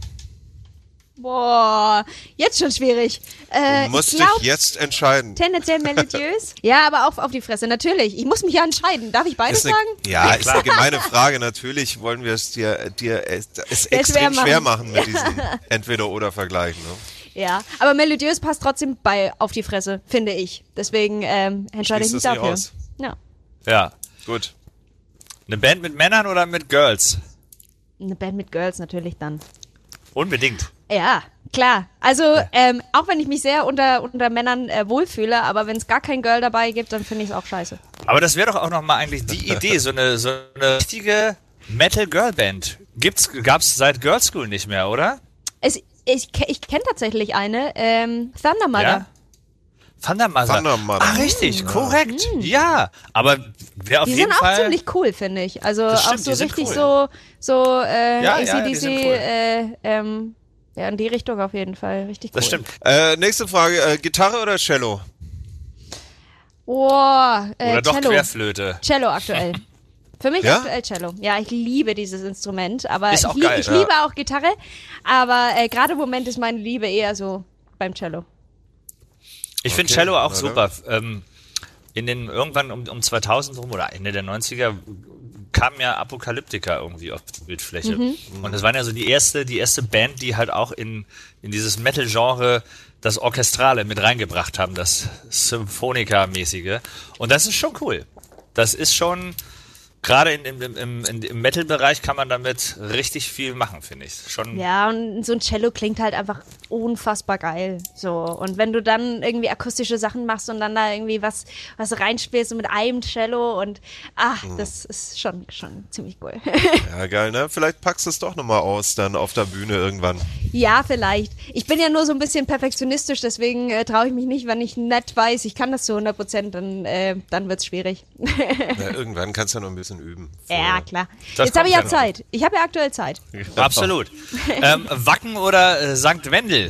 [SPEAKER 4] Boah, jetzt schon schwierig. Äh,
[SPEAKER 2] Du musst
[SPEAKER 4] ich glaub,
[SPEAKER 2] dich jetzt entscheiden.
[SPEAKER 4] tendenziell melodiös. ja, aber auch auf die Fresse, natürlich. Ich muss mich ja entscheiden. Darf ich beides
[SPEAKER 2] Ist eine,
[SPEAKER 4] sagen?
[SPEAKER 2] ja,
[SPEAKER 3] Ja,
[SPEAKER 2] ist eine gemeine Frage. Natürlich wollen wir es dir, dir es, es
[SPEAKER 4] Sehr
[SPEAKER 2] extrem
[SPEAKER 4] schwer
[SPEAKER 2] schwer
[SPEAKER 4] machen.
[SPEAKER 2] machen mit diesem Entweder-Oder-Vergleich. Ne?
[SPEAKER 4] Ja, aber melodiös passt trotzdem bei auf die Fresse, finde ich. Deswegen ähm, entscheide ich
[SPEAKER 2] Schließt
[SPEAKER 4] mich
[SPEAKER 2] das nicht
[SPEAKER 4] dafür.
[SPEAKER 2] aus.
[SPEAKER 4] Ja,
[SPEAKER 3] Ja.
[SPEAKER 2] Gut.
[SPEAKER 3] Eine Band mit Männern oder mit Girls?
[SPEAKER 4] eine Band mit Girls natürlich dann.
[SPEAKER 3] Unbedingt.
[SPEAKER 4] Ja, klar. Also ähm, auch wenn ich mich sehr unter unter Männern äh, wohlfühle, aber wenn es gar kein Girl dabei gibt, dann finde ich es auch scheiße.
[SPEAKER 3] Aber das wäre doch auch nochmal eigentlich die Idee, so eine, so eine richtige Metal-Girl-Band. Gibt's, gab's seit Girl School nicht mehr, oder?
[SPEAKER 4] Es, ich ich kenne tatsächlich eine, ähm, Thunder Mother.
[SPEAKER 3] Ja? Thunder Mother.
[SPEAKER 2] Thunder Mother.
[SPEAKER 3] Ah, richtig, korrekt. Ja, aber wäre auf
[SPEAKER 4] Die
[SPEAKER 3] jeden
[SPEAKER 4] sind auch
[SPEAKER 3] Fall.
[SPEAKER 4] ziemlich cool, finde ich. Also
[SPEAKER 3] Das
[SPEAKER 4] auch
[SPEAKER 3] stimmt,
[SPEAKER 4] so
[SPEAKER 3] die
[SPEAKER 4] richtig
[SPEAKER 3] cool.
[SPEAKER 4] so, so äh,
[SPEAKER 3] Ja, ja,
[SPEAKER 4] ACDC,
[SPEAKER 3] die sind cool.
[SPEAKER 4] äh, ähm, ja, in die Richtung auf jeden Fall. Richtig cool.
[SPEAKER 3] das stimmt.
[SPEAKER 2] Äh, nächste Frage. Äh, Gitarre oder Cello?
[SPEAKER 4] Oh, äh,
[SPEAKER 3] Oder doch
[SPEAKER 4] Cello.
[SPEAKER 3] Querflöte.
[SPEAKER 4] Cello aktuell. Für mich
[SPEAKER 2] Ja?
[SPEAKER 4] aktuell Cello. Ja, ich liebe dieses Instrument, aber
[SPEAKER 3] Ist
[SPEAKER 4] ich,
[SPEAKER 3] geil,
[SPEAKER 4] ich
[SPEAKER 3] ja.
[SPEAKER 4] liebe auch Gitarre, aber äh, gerade im Moment ist meine Liebe eher so beim Cello.
[SPEAKER 3] Ich finde
[SPEAKER 2] Okay,
[SPEAKER 3] Cello auch super. Ähm, in den irgendwann um, um 2000 rum oder Ende der 90er kam ja Apokalyptika irgendwie auf die Bildfläche.
[SPEAKER 4] Mhm.
[SPEAKER 3] Und das waren ja so die erste, die erste Band, die halt auch in, in dieses Metal-Genre das Orchestrale mit reingebracht haben, das Symphonica-mäßige. Und das ist schon cool. Das ist schon, gerade in, im, im, im, im Metal-Bereich kann man damit richtig viel machen, finde ich. Schon,
[SPEAKER 4] Ja, und so ein Cello klingt halt einfach unfassbar geil. So. Und wenn du dann irgendwie akustische Sachen machst und dann da irgendwie was, was reinspielst mit einem Cello und ach,
[SPEAKER 3] Mhm.
[SPEAKER 4] das ist schon, schon ziemlich cool.
[SPEAKER 2] Ja, geil, ne? Vielleicht packst du es doch nochmal aus, dann auf der Bühne irgendwann.
[SPEAKER 4] Ja, vielleicht. Ich bin ja nur so ein bisschen perfektionistisch, deswegen äh, traue ich mich nicht, wenn ich nicht weiß, ich kann das zu 100 Prozent, dann, äh, dann wird's schwierig.
[SPEAKER 2] Na, irgendwann kannst du ja noch ein bisschen üben.
[SPEAKER 4] ja, klar.
[SPEAKER 3] Das
[SPEAKER 4] Jetzt habe ich
[SPEAKER 3] ja
[SPEAKER 4] ja
[SPEAKER 3] noch.
[SPEAKER 4] Zeit. Ich habe ja aktuell Zeit.
[SPEAKER 3] Absolut. ähm, Wacken oder äh, St. Wendel?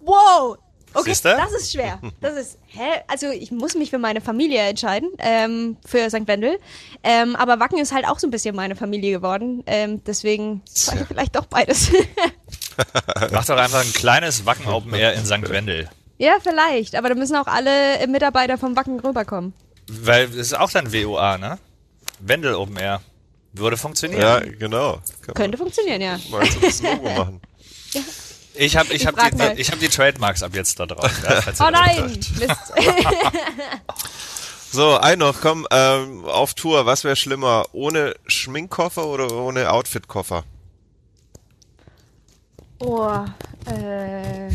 [SPEAKER 4] Wow! Okay,
[SPEAKER 3] Siehste?
[SPEAKER 4] das ist schwer. Das ist, hä? Also ich muss mich für meine Familie entscheiden, ähm, für St. Wendel. Ähm, aber Wacken ist halt auch so ein bisschen meine Familie geworden. Ähm, deswegen sage ich vielleicht doch beides.
[SPEAKER 3] Mach doch einfach ein kleines Wacken Open Air in St. Wendel.
[SPEAKER 4] ja, vielleicht. Aber da müssen auch alle Mitarbeiter vom Wacken rüberkommen.
[SPEAKER 3] Weil das ist auch dann WOA, ne? Wendel Open Air. Würde funktionieren.
[SPEAKER 2] Ja, genau. Kann
[SPEAKER 4] Könnte funktionieren, ja.
[SPEAKER 2] mal so das Logo machen.
[SPEAKER 3] Ich habe ich
[SPEAKER 4] Ich
[SPEAKER 3] hab die, ich hab die Trademarks ab jetzt da drauf. Ja,
[SPEAKER 4] Oh nein! Mist.
[SPEAKER 2] So, ein noch, komm, ähm, auf Tour, was wäre schlimmer? Ohne Schminkkoffer oder ohne Outfitkoffer?
[SPEAKER 4] Boah, äh.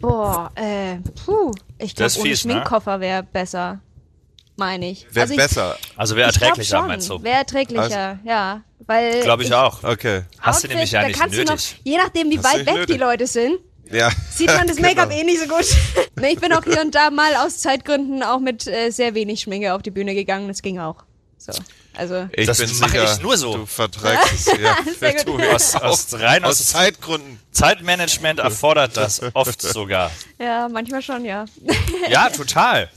[SPEAKER 4] Boah, äh. Puh. Ich glaube, ohne
[SPEAKER 3] fies, ne?
[SPEAKER 4] Schminkkoffer wäre besser. Meine ich.
[SPEAKER 2] Wäre
[SPEAKER 4] Also ich-
[SPEAKER 2] besser.
[SPEAKER 3] Also wäre
[SPEAKER 4] Ich
[SPEAKER 3] erträglicher,
[SPEAKER 4] schon.
[SPEAKER 3] meinst du?
[SPEAKER 4] Wäre erträglicher, ja. Weil.
[SPEAKER 3] Glaube ich auch.
[SPEAKER 2] Okay.
[SPEAKER 3] Hast du
[SPEAKER 4] Outfit,
[SPEAKER 3] nämlich ja nicht
[SPEAKER 4] kannst Du noch,
[SPEAKER 3] nötig.
[SPEAKER 4] je nachdem, wie
[SPEAKER 2] Hast du
[SPEAKER 4] weit weg
[SPEAKER 2] nötig.
[SPEAKER 4] die Leute sind,
[SPEAKER 2] Ja.
[SPEAKER 4] sieht man das Make-up
[SPEAKER 2] Genau.
[SPEAKER 4] eh nicht so gut. nee, ich bin auch hier und da mal aus Zeitgründen auch mit äh, sehr wenig Schminke auf die Bühne gegangen. Das ging auch. So. Also.
[SPEAKER 2] Ich
[SPEAKER 3] Das
[SPEAKER 2] bin
[SPEAKER 3] mache
[SPEAKER 2] sicher,
[SPEAKER 3] ich nur so.
[SPEAKER 2] Du verträgst es. Ja.
[SPEAKER 4] Sehr gut.
[SPEAKER 2] Du
[SPEAKER 3] Aus, aus, rein
[SPEAKER 2] aus
[SPEAKER 3] aus
[SPEAKER 2] Zeitgründen.
[SPEAKER 3] Zeitmanagement erfordert das oft sogar.
[SPEAKER 4] Ja, manchmal schon, ja.
[SPEAKER 3] Ja, total.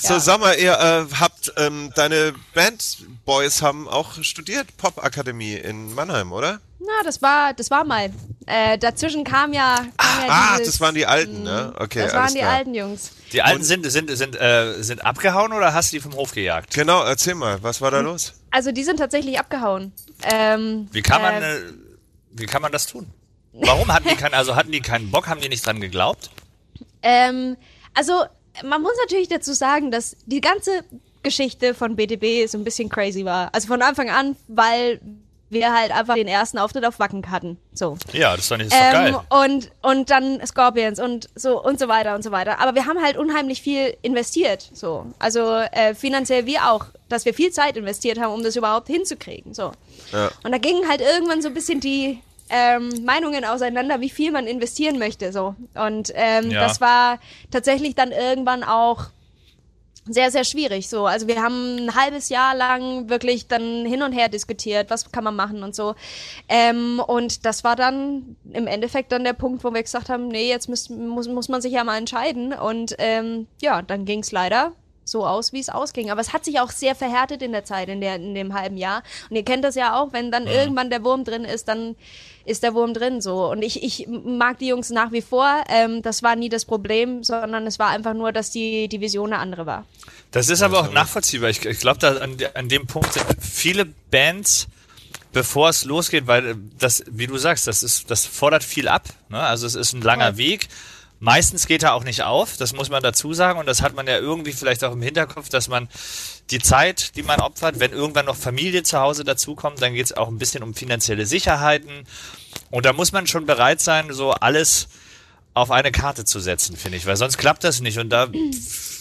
[SPEAKER 2] So, sag mal, ihr äh, habt, ähm, deine Bandboys haben auch studiert, Popakademie in Mannheim, oder?
[SPEAKER 4] Na, das war, das war mal. Äh, dazwischen kam ja. Kam ja
[SPEAKER 2] Ah,
[SPEAKER 4] dieses,
[SPEAKER 2] das waren die Alten, ne? Okay,
[SPEAKER 4] Das waren
[SPEAKER 2] alles
[SPEAKER 4] die
[SPEAKER 2] klar.
[SPEAKER 4] alten Jungs.
[SPEAKER 3] Die Alten sind, sind, sind, äh, sind abgehauen oder hast du die vom Hof gejagt?
[SPEAKER 2] Genau, erzähl mal, was war da los?
[SPEAKER 4] Also die sind tatsächlich abgehauen. Ähm,
[SPEAKER 3] Wie kann man,
[SPEAKER 4] Äh,
[SPEAKER 3] äh, wie kann man das tun? Warum hatten die keinen, also hatten die keinen Bock, haben die nicht dran geglaubt?
[SPEAKER 4] ähm, also man muss natürlich dazu sagen, dass die ganze Geschichte von BTB so ein bisschen crazy war. Also von Anfang an, weil wir halt einfach den ersten Auftritt auf Wacken hatten. So.
[SPEAKER 3] Ja, das fand ich ist doch
[SPEAKER 4] Ähm,
[SPEAKER 3] geil.
[SPEAKER 4] und, und dann Scorpions und so und so weiter und so weiter. Aber wir haben halt unheimlich viel investiert. So. Also äh, finanziell wie auch, dass wir viel Zeit investiert haben, um das überhaupt hinzukriegen. So.
[SPEAKER 2] Ja.
[SPEAKER 4] Und da gingen halt irgendwann so ein bisschen die ähm, Meinungen auseinander, wie viel man investieren möchte. So. Und ähm,
[SPEAKER 3] Ja.
[SPEAKER 4] das war tatsächlich dann irgendwann auch sehr, sehr schwierig. So, also wir haben ein halbes Jahr lang wirklich dann hin und her diskutiert, was kann man machen und so. Ähm, und das war dann im Endeffekt dann der Punkt, wo wir gesagt haben, nee, jetzt muss, muss, muss man sich ja mal entscheiden. Und ähm, ja, dann ging es leider so aus, wie es ausging. Aber es hat sich auch sehr verhärtet in der Zeit, in, der, in dem halben Jahr. Und ihr kennt das ja auch, wenn dann irgendwann der Wurm drin ist, dann ist der Wurm drin so. Und ich, ich mag die Jungs nach wie vor. Ähm, das war nie das Problem, sondern es war einfach nur, dass die, die Vision eine andere war.
[SPEAKER 3] Das ist aber auch nachvollziehbar. Ich, ich glaube, an, an dem Punkt sind viele Bands, bevor es losgeht, weil äh, das, wie du sagst, das ist, das fordert viel ab. Ne? Also es ist ein langer. Weg. Meistens geht er auch nicht auf, das muss man dazu sagen. Und das hat man ja irgendwie vielleicht auch im Hinterkopf, dass man die Zeit, die man opfert, wenn irgendwann noch Familie zu Hause dazukommt, dann geht es auch ein bisschen um finanzielle Sicherheiten. Und da muss man schon bereit sein, so alles auf eine Karte zu setzen, finde ich, weil sonst klappt das nicht. Und da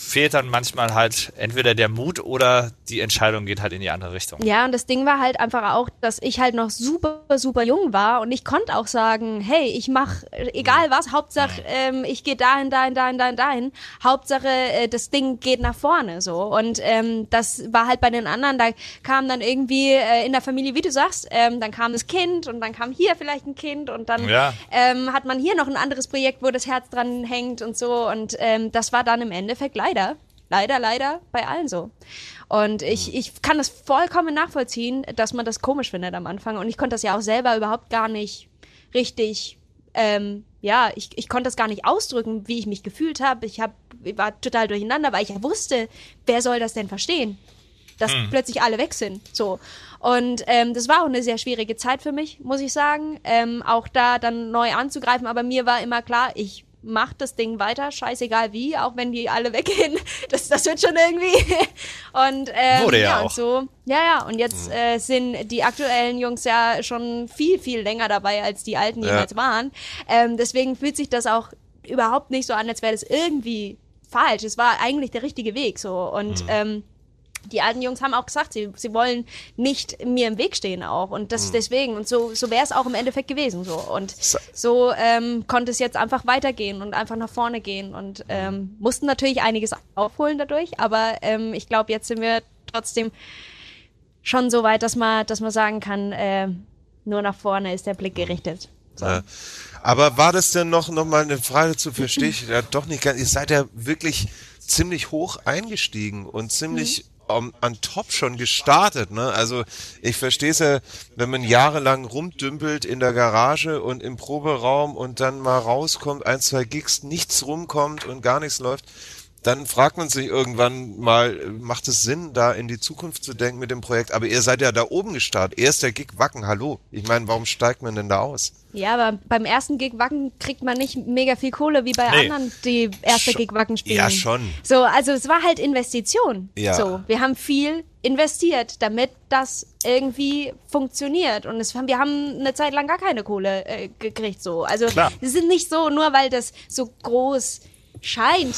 [SPEAKER 3] fehlt dann manchmal halt entweder der Mut oder die Entscheidung geht halt in die andere Richtung.
[SPEAKER 4] Ja, und das Ding war halt einfach auch, dass ich halt noch super, super jung war und ich konnte auch sagen, hey, ich mach äh, egal was, Hauptsache ähm, ich gehe dahin, dahin, dahin, dahin, dahin. Hauptsache äh, das Ding geht nach vorne so. Und ähm, das war halt bei den anderen, da kam dann irgendwie äh, in der Familie, wie du sagst, ähm, dann kam das Kind und dann kam hier vielleicht ein Kind und dann
[SPEAKER 3] Ja.
[SPEAKER 4] ähm, hat man hier noch ein anderes Projekt, wo das Herz dran hängt und so. Und ähm, das war dann im Endeffekt leider, leider, leider bei allen so. Und ich, ich kann das vollkommen nachvollziehen, dass man das komisch findet am Anfang. Und ich konnte das ja auch selber überhaupt gar nicht richtig, ähm, ja, ich, ich konnte das gar nicht ausdrücken, wie ich mich gefühlt habe. Ich, hab, ich war total durcheinander, weil ich ja wusste, wer soll das denn verstehen? Dass plötzlich alle weg sind. So. Und ähm, das war auch eine sehr schwierige Zeit für mich, muss ich sagen. Ähm, auch da dann neu anzugreifen. Aber mir war immer klar, ich mach das Ding weiter, scheißegal wie, auch wenn die alle weggehen. Das, das wird schon irgendwie. Und ähm,
[SPEAKER 3] Wurde ja
[SPEAKER 4] und
[SPEAKER 3] auch.
[SPEAKER 4] so. Ja, ja. Und jetzt äh, sind die aktuellen Jungs ja schon viel, viel länger dabei, als die alten
[SPEAKER 2] Ja.
[SPEAKER 4] jemals waren. Ähm, deswegen fühlt sich das auch überhaupt nicht so an, als wäre das irgendwie falsch. Es war eigentlich der richtige Weg so. Und ähm, die alten Jungs haben auch gesagt, sie, sie wollen nicht mir im Weg stehen auch. Und das deswegen. Und so, so wäre es auch im Endeffekt gewesen. So. Und so ähm, konnte es jetzt einfach weitergehen und einfach nach vorne gehen. Und ähm, mussten natürlich einiges aufholen dadurch. Aber ähm, ich glaube, jetzt sind wir trotzdem schon so weit, dass man, dass man sagen kann, äh, nur nach vorne ist der Blick gerichtet. So.
[SPEAKER 2] Ja. Aber war das denn noch, noch mal eine Frage zu verstehe ich ja, doch nicht ganz. Ihr seid ja wirklich ziemlich hoch eingestiegen und ziemlich um, an top schon gestartet. Ne? Also ich verstehe es ja, wenn man jahrelang rumdümpelt in der Garage und im Proberaum und dann mal rauskommt, ein, zwei Gigs, nichts rumkommt und gar nichts läuft, dann fragt man sich irgendwann mal, macht es Sinn, da in die Zukunft zu denken mit dem Projekt? Aber ihr seid ja da oben gestartet. Erst der Gig Wacken, hallo. Ich meine, warum steigt man denn da aus?
[SPEAKER 4] Ja, aber beim ersten Gig Wacken kriegt man nicht mega viel Kohle wie bei
[SPEAKER 3] Nee.
[SPEAKER 4] anderen, die erste
[SPEAKER 2] Schon-
[SPEAKER 4] Gig Wacken spielen.
[SPEAKER 2] ja, schon.
[SPEAKER 4] So, also es war halt Investition.
[SPEAKER 2] Ja.
[SPEAKER 4] So, wir haben viel investiert, damit das irgendwie funktioniert. Und es, wir haben eine Zeit lang gar keine Kohle äh, gekriegt. So, also
[SPEAKER 3] Klar.
[SPEAKER 4] es ist nicht so, nur weil das so groß scheint.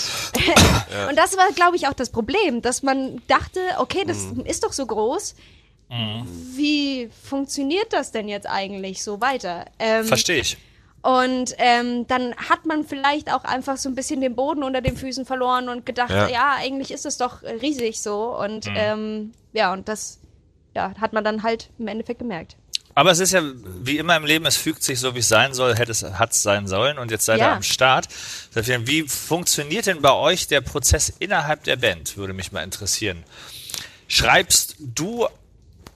[SPEAKER 4] Und das war, glaube ich, auch das Problem, dass man dachte, okay, das
[SPEAKER 2] Mhm.
[SPEAKER 4] ist doch so groß. Wie funktioniert das denn jetzt eigentlich so weiter? Ähm,
[SPEAKER 3] Verstehe ich.
[SPEAKER 4] und ähm, dann hat man vielleicht auch einfach so ein bisschen den Boden unter den Füßen verloren und gedacht,
[SPEAKER 2] Ja.
[SPEAKER 4] ja, eigentlich ist es doch riesig so. Und ähm, ja, und das ja, hat man dann halt im Endeffekt gemerkt.
[SPEAKER 3] Aber es ist ja wie immer im Leben, es fügt sich so, wie es sein soll, hätte es hat es sein sollen und jetzt seid ihr
[SPEAKER 4] Ja.
[SPEAKER 3] am Start. Wie funktioniert denn bei euch der Prozess innerhalb der Band? Würde mich mal interessieren. Schreibst du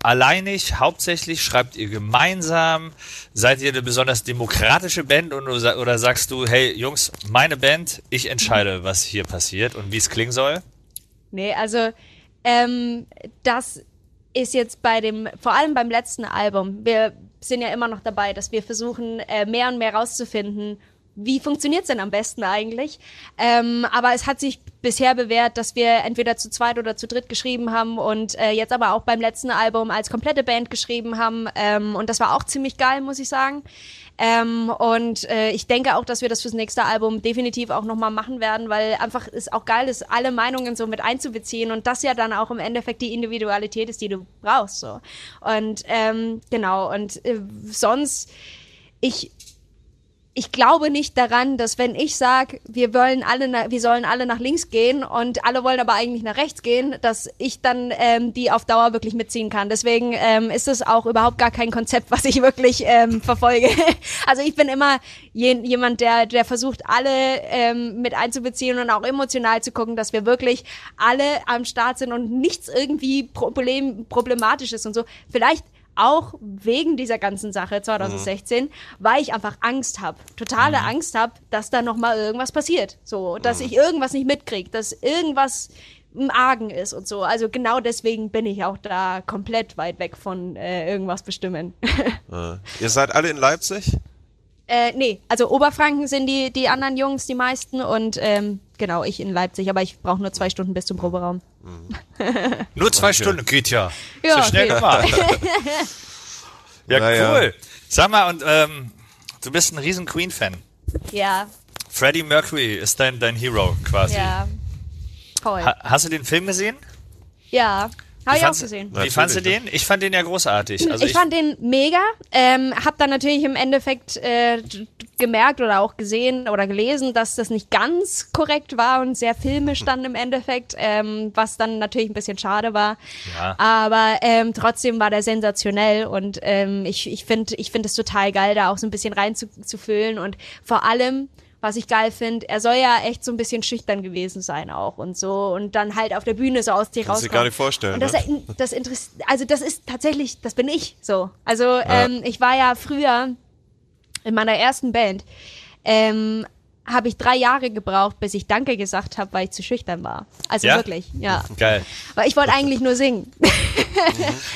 [SPEAKER 3] alleinig, hauptsächlich, schreibt ihr gemeinsam? Seid ihr eine besonders demokratische Band und, oder sagst du, hey Jungs, meine Band, ich entscheide, was hier passiert und wie es klingen soll?
[SPEAKER 4] Nee, also ähm, das ist jetzt bei dem, vor allem beim letzten Album, wir sind ja immer noch dabei, dass wir versuchen, äh, mehr und mehr rauszufinden, wie funktioniert's denn am besten eigentlich? Ähm, aber es hat sich bisher bewährt, dass wir entweder zu zweit oder zu dritt geschrieben haben und äh, jetzt aber auch beim letzten Album als komplette Band geschrieben haben. Ähm, und das war auch ziemlich geil, muss ich sagen. Ähm, und äh, ich denke auch, dass wir das fürs nächste Album definitiv auch nochmal machen werden, weil einfach es auch geil ist, alle Meinungen so mit einzubeziehen und das ja dann auch im Endeffekt die Individualität ist, die du brauchst. So. Und ähm, genau, und äh, sonst, ich ich glaube nicht daran, dass wenn ich sage, wir wollen alle, na, wir sollen alle nach links gehen und alle wollen aber eigentlich nach rechts gehen, dass ich dann ähm, die auf Dauer wirklich mitziehen kann. Deswegen ähm, ist es auch überhaupt gar kein Konzept, was ich wirklich ähm, verfolge. Also ich bin immer je, jemand, der, der versucht, alle ähm, mit einzubeziehen und auch emotional zu gucken, dass wir wirklich alle am Start sind und nichts irgendwie Problem, problematisch ist und so. Vielleicht auch wegen dieser ganzen Sache 2016, weil ich einfach Angst habe, totale Angst habe, dass da noch mal irgendwas passiert, so, dass ich irgendwas nicht mitkriege, dass irgendwas im Argen ist und so. Also genau deswegen bin ich auch da komplett weit weg von äh, irgendwas bestimmen.
[SPEAKER 2] Äh, ihr seid alle in Leipzig?
[SPEAKER 4] Äh, nee, also Oberfranken sind die die anderen Jungs die meisten und ähm, genau ich in Leipzig, aber ich brauche nur zwei Stunden bis zum Proberaum.
[SPEAKER 3] Nur zwei Stunden geht ja.
[SPEAKER 4] Ja,
[SPEAKER 3] so schnell
[SPEAKER 4] geht.
[SPEAKER 3] gemacht. ja,
[SPEAKER 2] Naja.
[SPEAKER 3] cool. Sag mal, und ähm, du bist ein riesen Queen-Fan.
[SPEAKER 4] Ja,
[SPEAKER 3] Freddie Mercury ist dein, dein Hero quasi.
[SPEAKER 4] ja, toll.
[SPEAKER 3] Ha hast du den Film gesehen?
[SPEAKER 4] ja, habe ich auch gesehen.
[SPEAKER 3] Wie fandst du den? Ich fand den ja großartig. Also
[SPEAKER 4] ich, fand den mega. Ähm, hab dann natürlich im Endeffekt äh, gemerkt oder auch gesehen oder gelesen, dass das nicht ganz korrekt war und sehr filmisch dann im Endeffekt, ähm, was dann natürlich ein bisschen schade war.
[SPEAKER 3] Ja.
[SPEAKER 4] Aber ähm, trotzdem war der sensationell und ähm, ich, ich finde ich finde es total geil, da auch so ein bisschen reinzufüllen und vor allem was ich geil finde, er soll ja echt so ein bisschen schüchtern gewesen sein auch und so und dann halt auf der Bühne so aus sich
[SPEAKER 2] Kannst du dir gar nicht vorstellen,
[SPEAKER 4] Und das,
[SPEAKER 2] ne?
[SPEAKER 4] das interessiert, also das ist tatsächlich, das bin ich so. Also ähm, ich war ja früher in meiner ersten Band, ähm, habe ich drei Jahre gebraucht, bis ich Danke gesagt habe, weil ich zu schüchtern war. Also
[SPEAKER 3] Ja?
[SPEAKER 4] wirklich, ja.
[SPEAKER 3] Geil.
[SPEAKER 4] Weil ich wollte eigentlich nur singen.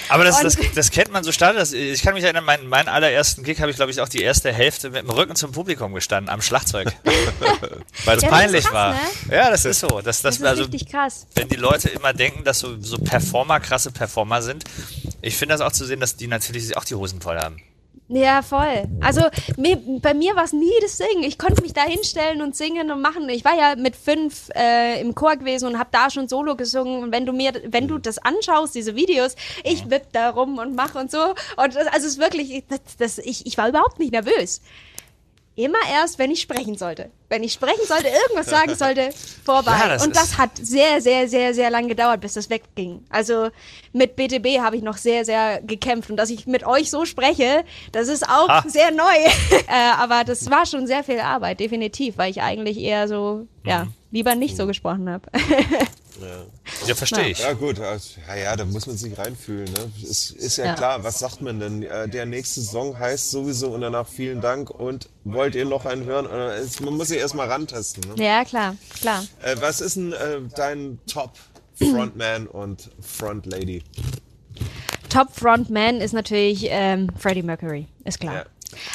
[SPEAKER 3] Aber das, das, das kennt man so stark. Das, ich kann mich erinnern, mein, meinen allerersten Gig habe ich, glaube ich, auch die erste Hälfte mit dem Rücken zum Publikum gestanden, am Schlagzeug. Weil das
[SPEAKER 4] Ja,
[SPEAKER 3] peinlich
[SPEAKER 4] krass,
[SPEAKER 3] war.
[SPEAKER 4] ne?
[SPEAKER 3] Ja, das ist so. Das, das,
[SPEAKER 4] Das ist
[SPEAKER 3] also,
[SPEAKER 4] richtig krass.
[SPEAKER 3] wenn die Leute immer denken, dass so, so Performer krasse Performer sind, ich finde das auch zu sehen, dass die natürlich auch die Hosen voll haben.
[SPEAKER 4] Ja, voll. Also mir, bei mir war es nie das Singen. Ich konnte mich da hinstellen und singen und machen. Ich war ja mit fünf äh, im Chor gewesen und habe da schon Solo gesungen. Und wenn du mir, wenn du das anschaust, diese Videos, ich wipp da rum und mache und so. Und das, also es ist wirklich, das, das, ich, ich war überhaupt nicht nervös. Immer erst, wenn ich sprechen sollte. Wenn ich sprechen sollte, irgendwas sagen sollte, vorbei.
[SPEAKER 3] Ja, das
[SPEAKER 4] und das hat sehr, sehr, sehr, sehr lang gedauert, bis das wegging. Also mit BTB habe ich noch sehr, sehr gekämpft. Und dass ich mit euch so spreche, das ist auch
[SPEAKER 3] Ha.
[SPEAKER 4] sehr neu. äh, aber das war schon sehr viel Arbeit, definitiv, weil ich eigentlich eher so, ja,
[SPEAKER 3] Mhm.
[SPEAKER 4] lieber nicht so gesprochen habe.
[SPEAKER 3] Ja, verstehe ich.
[SPEAKER 2] Ja gut, also, ja, ja, da muss man sich reinfühlen. Ne? Ist, ist ja,
[SPEAKER 4] Ja.
[SPEAKER 2] klar, was sagt man denn? Äh, Der nächste Song heißt sowieso und danach vielen Dank und wollt ihr noch einen hören? Man muss sich erstmal rantasten. Ne?
[SPEAKER 4] ja, klar, klar.
[SPEAKER 2] Äh, was ist denn äh, dein Top Frontman und Frontlady?
[SPEAKER 4] Top Frontman ist natürlich ähm, Freddie Mercury, ist klar.
[SPEAKER 2] Ja.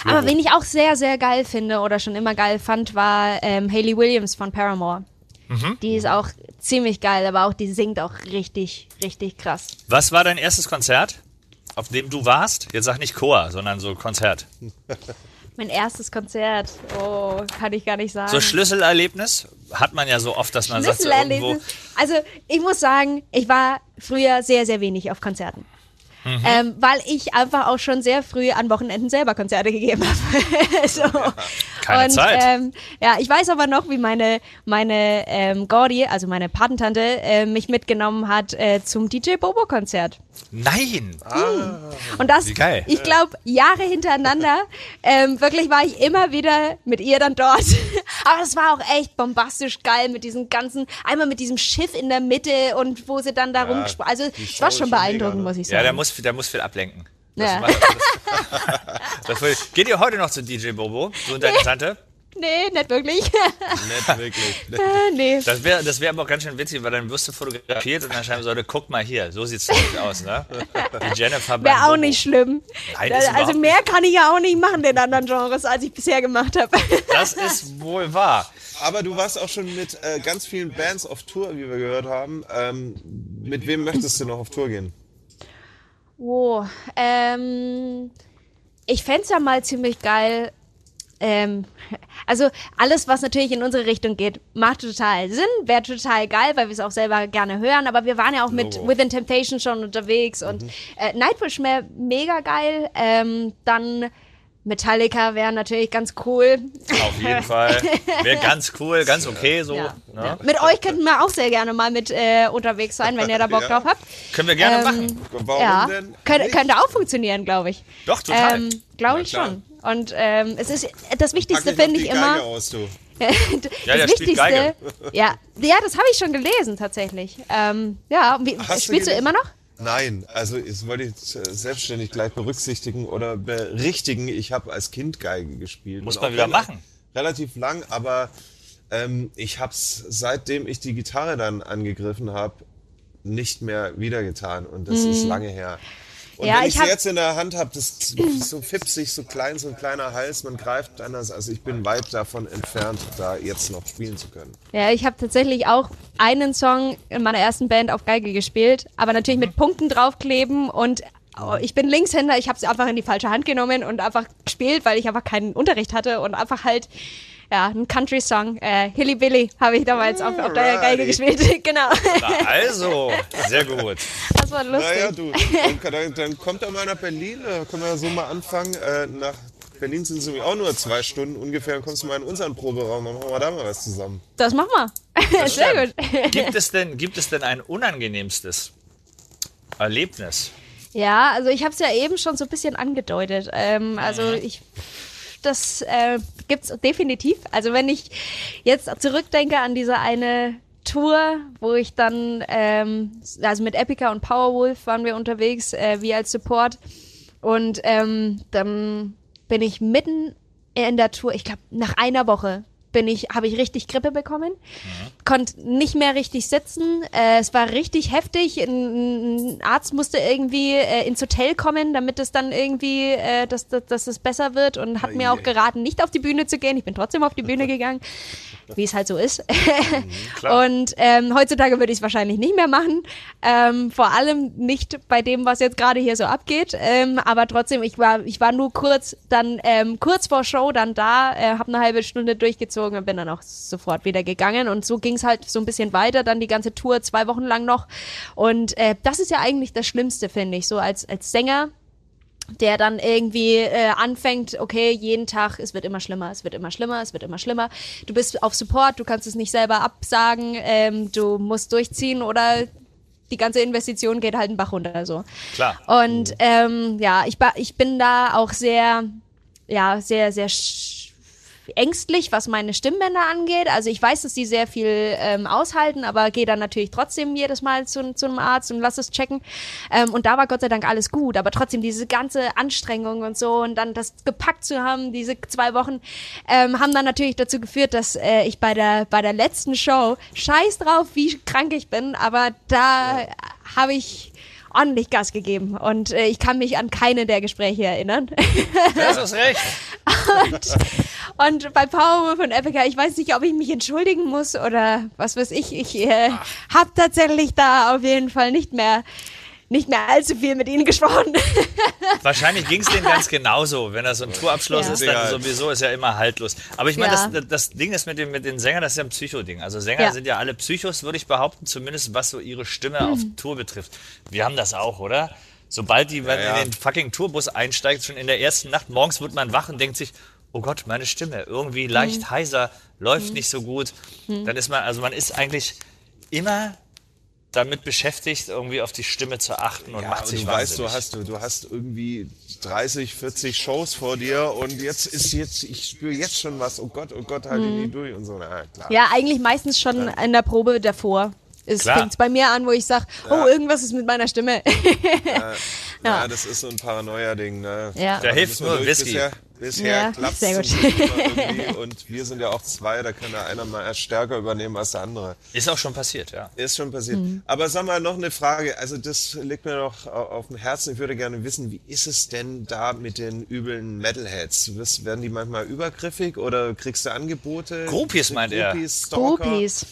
[SPEAKER 4] Aber wen ich auch sehr, sehr geil finde oder schon immer geil fand, war ähm, Hayley Williams von Paramore.
[SPEAKER 3] Mhm.
[SPEAKER 4] Die ist auch ziemlich geil, aber auch die singt auch richtig, richtig krass.
[SPEAKER 3] Was war dein erstes Konzert, auf dem du warst? Jetzt sag nicht Chor, sondern so Konzert.
[SPEAKER 4] Mein erstes Konzert, oh, kann ich gar nicht sagen.
[SPEAKER 3] So Schlüsselerlebnis hat man ja so oft, dass man sagt, so irgendwo,
[SPEAKER 4] Schlüsselerlebnis. Also ich muss sagen, ich war früher sehr, sehr wenig auf Konzerten.
[SPEAKER 3] Mhm.
[SPEAKER 4] Ähm, weil ich einfach auch schon sehr früh an Wochenenden selber Konzerte gegeben habe. so.
[SPEAKER 3] Keine
[SPEAKER 4] und,
[SPEAKER 3] Zeit.
[SPEAKER 4] Ähm, ja, ich weiß aber noch, wie meine, meine ähm, Gordi, also meine Patentante, äh, mich mitgenommen hat äh, zum DJ Bobo Konzert.
[SPEAKER 3] nein,
[SPEAKER 4] Und das,
[SPEAKER 3] Wie geil.
[SPEAKER 4] ich glaube, Jahre hintereinander, ähm, wirklich war ich immer wieder mit ihr dann dort. Aber das war auch echt bombastisch geil mit diesen ganzen, einmal mit diesem Schiff in der Mitte und wo sie dann da rumgesprochen. Also,
[SPEAKER 2] die
[SPEAKER 4] es war schon beeindruckend,
[SPEAKER 2] mega,
[SPEAKER 4] muss ich sagen.
[SPEAKER 3] ja, der muss, der muss viel ablenken. Das
[SPEAKER 4] Ja.
[SPEAKER 3] das, das, geht ihr heute noch zu DJ Bobo, du und deine Tante?
[SPEAKER 4] Nee, nicht wirklich.
[SPEAKER 2] Nicht wirklich.
[SPEAKER 4] Äh, nee.
[SPEAKER 3] Das wäre das wär aber auch ganz schön witzig, weil dann wirst du fotografiert und dann schreiben sollte, guck mal hier, so sieht's nämlich aus, ne? Die Jennifer
[SPEAKER 4] Wäre auch
[SPEAKER 3] Bobo.
[SPEAKER 4] nicht schlimm.
[SPEAKER 3] Nein,
[SPEAKER 4] Da-
[SPEAKER 3] ist
[SPEAKER 4] also mehr kann ich ja auch nicht machen in anderen Genres, als ich bisher gemacht habe.
[SPEAKER 3] Das ist wohl wahr.
[SPEAKER 2] Aber du warst auch schon mit äh, ganz vielen Bands auf Tour, wie wir gehört haben. Ähm, mit wem möchtest du noch auf Tour gehen?
[SPEAKER 4] Oh, ähm, ich fänd's ja mal ziemlich geil. Ähm, also alles, was natürlich in unsere Richtung geht, macht total Sinn, wäre total geil, weil wir es auch selber gerne hören. Aber wir waren ja auch mit
[SPEAKER 2] Logo.
[SPEAKER 4] Within Temptation schon unterwegs und äh, Nightwish wäre mega geil. Ähm, dann Metallica wäre natürlich ganz cool.
[SPEAKER 3] Auf jeden Fall. Wäre ganz cool, ganz okay so.
[SPEAKER 4] Ja.
[SPEAKER 3] Ne?
[SPEAKER 4] Ja. Mit euch könnten wir auch sehr gerne mal mit äh, unterwegs sein, wenn ihr da Bock
[SPEAKER 2] Ja.
[SPEAKER 4] drauf habt.
[SPEAKER 3] Können wir gerne
[SPEAKER 4] Ähm,
[SPEAKER 3] machen.
[SPEAKER 2] Warum
[SPEAKER 4] ja,
[SPEAKER 2] denn?
[SPEAKER 4] könnte,
[SPEAKER 2] nicht?
[SPEAKER 4] könnte auch funktionieren, glaube ich.
[SPEAKER 3] Doch, total.
[SPEAKER 4] Ähm, glaube ich schon. Und ähm, es ist das Wichtigste finde ich immer.
[SPEAKER 2] Aus, du.
[SPEAKER 4] das
[SPEAKER 3] Ja, der
[SPEAKER 4] Wichtigste.
[SPEAKER 3] Geige.
[SPEAKER 4] Ja, ja, das habe ich schon gelesen tatsächlich. Ähm, ja, wie,
[SPEAKER 2] du
[SPEAKER 4] spielst du
[SPEAKER 2] gelesen?
[SPEAKER 4] immer noch?
[SPEAKER 2] Nein, also das wollte ich äh, selbstständig gleich berücksichtigen oder berichtigen. Ich habe als Kind Geige gespielt.
[SPEAKER 3] Muss man wieder machen.
[SPEAKER 2] Relativ lang, aber ähm, ich habe es seitdem ich die Gitarre dann angegriffen habe, nicht mehr wieder getan und das ist lange her. Und.
[SPEAKER 4] Ja,
[SPEAKER 2] wenn ich,
[SPEAKER 4] ich
[SPEAKER 2] sie jetzt in der Hand habe, das ist so fipsig, so klein, so ein kleiner Hals, man greift anders. Also ich bin weit davon entfernt, da jetzt noch spielen zu können.
[SPEAKER 4] Ja, ich habe tatsächlich auch einen Song in meiner ersten Band auf Geige gespielt, aber natürlich mit Punkten draufkleben und oh, ich bin Linkshänder, ich habe sie einfach in die falsche Hand genommen und einfach gespielt, weil ich einfach keinen Unterricht hatte und einfach halt ja, ein Country-Song, äh, Hilly Billy, habe ich damals auf, auf der Geige gespielt. genau.
[SPEAKER 3] Na, also, sehr gut.
[SPEAKER 4] Das war lustig.
[SPEAKER 2] Naja, du, dann, dann, dann kommt er mal nach Berlin, da können wir so mal anfangen. Äh, nach Berlin sind es nämlich auch nur zwei Stunden ungefähr. Dann kommst du mal in unseren Proberaum, dann machen wir da mal was zusammen.
[SPEAKER 4] Das machen wir. Sehr gut.
[SPEAKER 3] Gibt es denn, gibt es denn ein unangenehmstes Erlebnis?
[SPEAKER 4] Ja, also ich habe es ja eben schon so ein bisschen angedeutet. Ähm, also ich, das äh, gibt's definitiv. Also wenn ich jetzt zurückdenke an diese eine Tour, wo ich dann, ähm, also mit Epica und Powerwolf waren wir unterwegs, äh, wir als Support. Und ähm, dann bin ich mitten in der Tour, ich glaube nach einer Woche bin ich, habe ich richtig Grippe bekommen, konnte nicht mehr richtig sitzen. Äh, es war richtig heftig. Ein, ein Arzt musste irgendwie äh, ins Hotel kommen, damit es dann irgendwie, äh, dass, dass, dass es besser wird und hat mir auch geraten, nicht auf die Bühne zu gehen. Ich bin trotzdem auf die Bühne gegangen, wie es halt so ist.
[SPEAKER 3] klar.
[SPEAKER 4] und ähm, heutzutage würde ich es wahrscheinlich nicht mehr machen. Ähm, vor allem nicht bei dem, was jetzt gerade hier so abgeht. Ähm, aber trotzdem, ich war, ich war nur kurz dann ähm, kurz vor Show dann da, äh, habe eine halbe Stunde durchgezogen und bin dann auch sofort wieder gegangen. Und so ging es halt so ein bisschen weiter, dann die ganze Tour zwei Wochen lang noch. Und äh, das ist ja eigentlich das Schlimmste, finde ich, so als, als Sänger der dann irgendwie äh, anfängt, okay, jeden Tag, es wird immer schlimmer, es wird immer schlimmer, es wird immer schlimmer. Du bist auf Support, du kannst es nicht selber absagen, ähm, du musst durchziehen oder die ganze Investition geht halt einen Bach runter so.
[SPEAKER 3] Klar.
[SPEAKER 4] Und ähm, ja, ich, ich bin da auch sehr, ja, sehr, sehr sch- ängstlich, was meine Stimmbänder angeht. Also ich weiß, dass die sehr viel ähm, aushalten, aber gehe dann natürlich trotzdem jedes Mal zu, zu einem Arzt und lass es checken. Ähm, und da war Gott sei Dank alles gut, aber trotzdem diese ganze Anstrengung und so und dann das gepackt zu haben, diese zwei Wochen, ähm, haben dann natürlich dazu geführt, dass äh, ich bei der bei der letzten Show scheiß drauf, wie krank ich bin, aber da habe ich ordentlich Gas gegeben und äh, ich kann mich an keine der Gespräche erinnern.
[SPEAKER 3] Das ist recht.
[SPEAKER 4] Und bei Powerwolf und Epica, ich weiß nicht, ob ich mich entschuldigen muss oder was weiß ich. Ich äh, habe tatsächlich da auf jeden Fall nicht mehr nicht mehr allzu viel mit ihnen gesprochen.
[SPEAKER 3] Wahrscheinlich ging es denen ganz genauso. Wenn das so ein Tourabschluss
[SPEAKER 4] Ja.
[SPEAKER 3] ist, dann sowieso ist ja immer haltlos. Aber ich meine,
[SPEAKER 4] Ja.
[SPEAKER 3] das, das Ding ist mit, dem, mit den Sängern, das ist ja ein Psychoding. Also Sänger
[SPEAKER 4] Ja.
[SPEAKER 3] sind ja alle Psychos, würde ich behaupten, zumindest was so ihre Stimme auf
[SPEAKER 4] Mhm.
[SPEAKER 3] Tour betrifft. Wir haben das auch, oder? Sobald die man
[SPEAKER 2] ja.
[SPEAKER 3] in den fucking Tourbus einsteigt, schon in der ersten Nacht, morgens wird man wach und denkt sich, oh Gott, meine Stimme, irgendwie leicht
[SPEAKER 4] Mhm.
[SPEAKER 3] heiser, läuft nicht so gut. Dann ist man, also man ist eigentlich immer damit beschäftigt, irgendwie auf die Stimme zu achten und
[SPEAKER 2] Ja,
[SPEAKER 3] macht
[SPEAKER 2] und
[SPEAKER 3] sich
[SPEAKER 2] du weißt, du hast, du, du hast irgendwie 30, 40 Shows vor dir und jetzt ist jetzt, ich spüre jetzt schon was, oh Gott, oh Gott, halte ich nie durch und so. Na, klar.
[SPEAKER 4] ja, eigentlich meistens schon in der Probe davor. Es fängt bei mir an, wo ich sage, oh, irgendwas ist mit meiner Stimme.
[SPEAKER 2] Ja, das ist so ein Paranoia-Ding. Ne?
[SPEAKER 4] Ja.
[SPEAKER 3] Da
[SPEAKER 2] Aber
[SPEAKER 3] hilft nur. Whisky.
[SPEAKER 2] Bisher, bisher
[SPEAKER 4] Ja,
[SPEAKER 2] klappt
[SPEAKER 4] sehr
[SPEAKER 2] es und wir sind ja auch zwei, da kann der einer mal erst stärker übernehmen als der andere.
[SPEAKER 3] Ist auch schon passiert, ja.
[SPEAKER 2] Ist schon passiert.
[SPEAKER 4] Mhm.
[SPEAKER 2] Aber sag mal noch eine Frage, also das liegt mir noch au- auf dem Herzen. Ich würde gerne wissen, wie ist es denn da mit den üblen Metalheads? Wirst- Werden die manchmal übergriffig oder kriegst du Angebote?
[SPEAKER 3] Groupies, meint er.
[SPEAKER 2] Groupies, Stalker?
[SPEAKER 4] Groupies.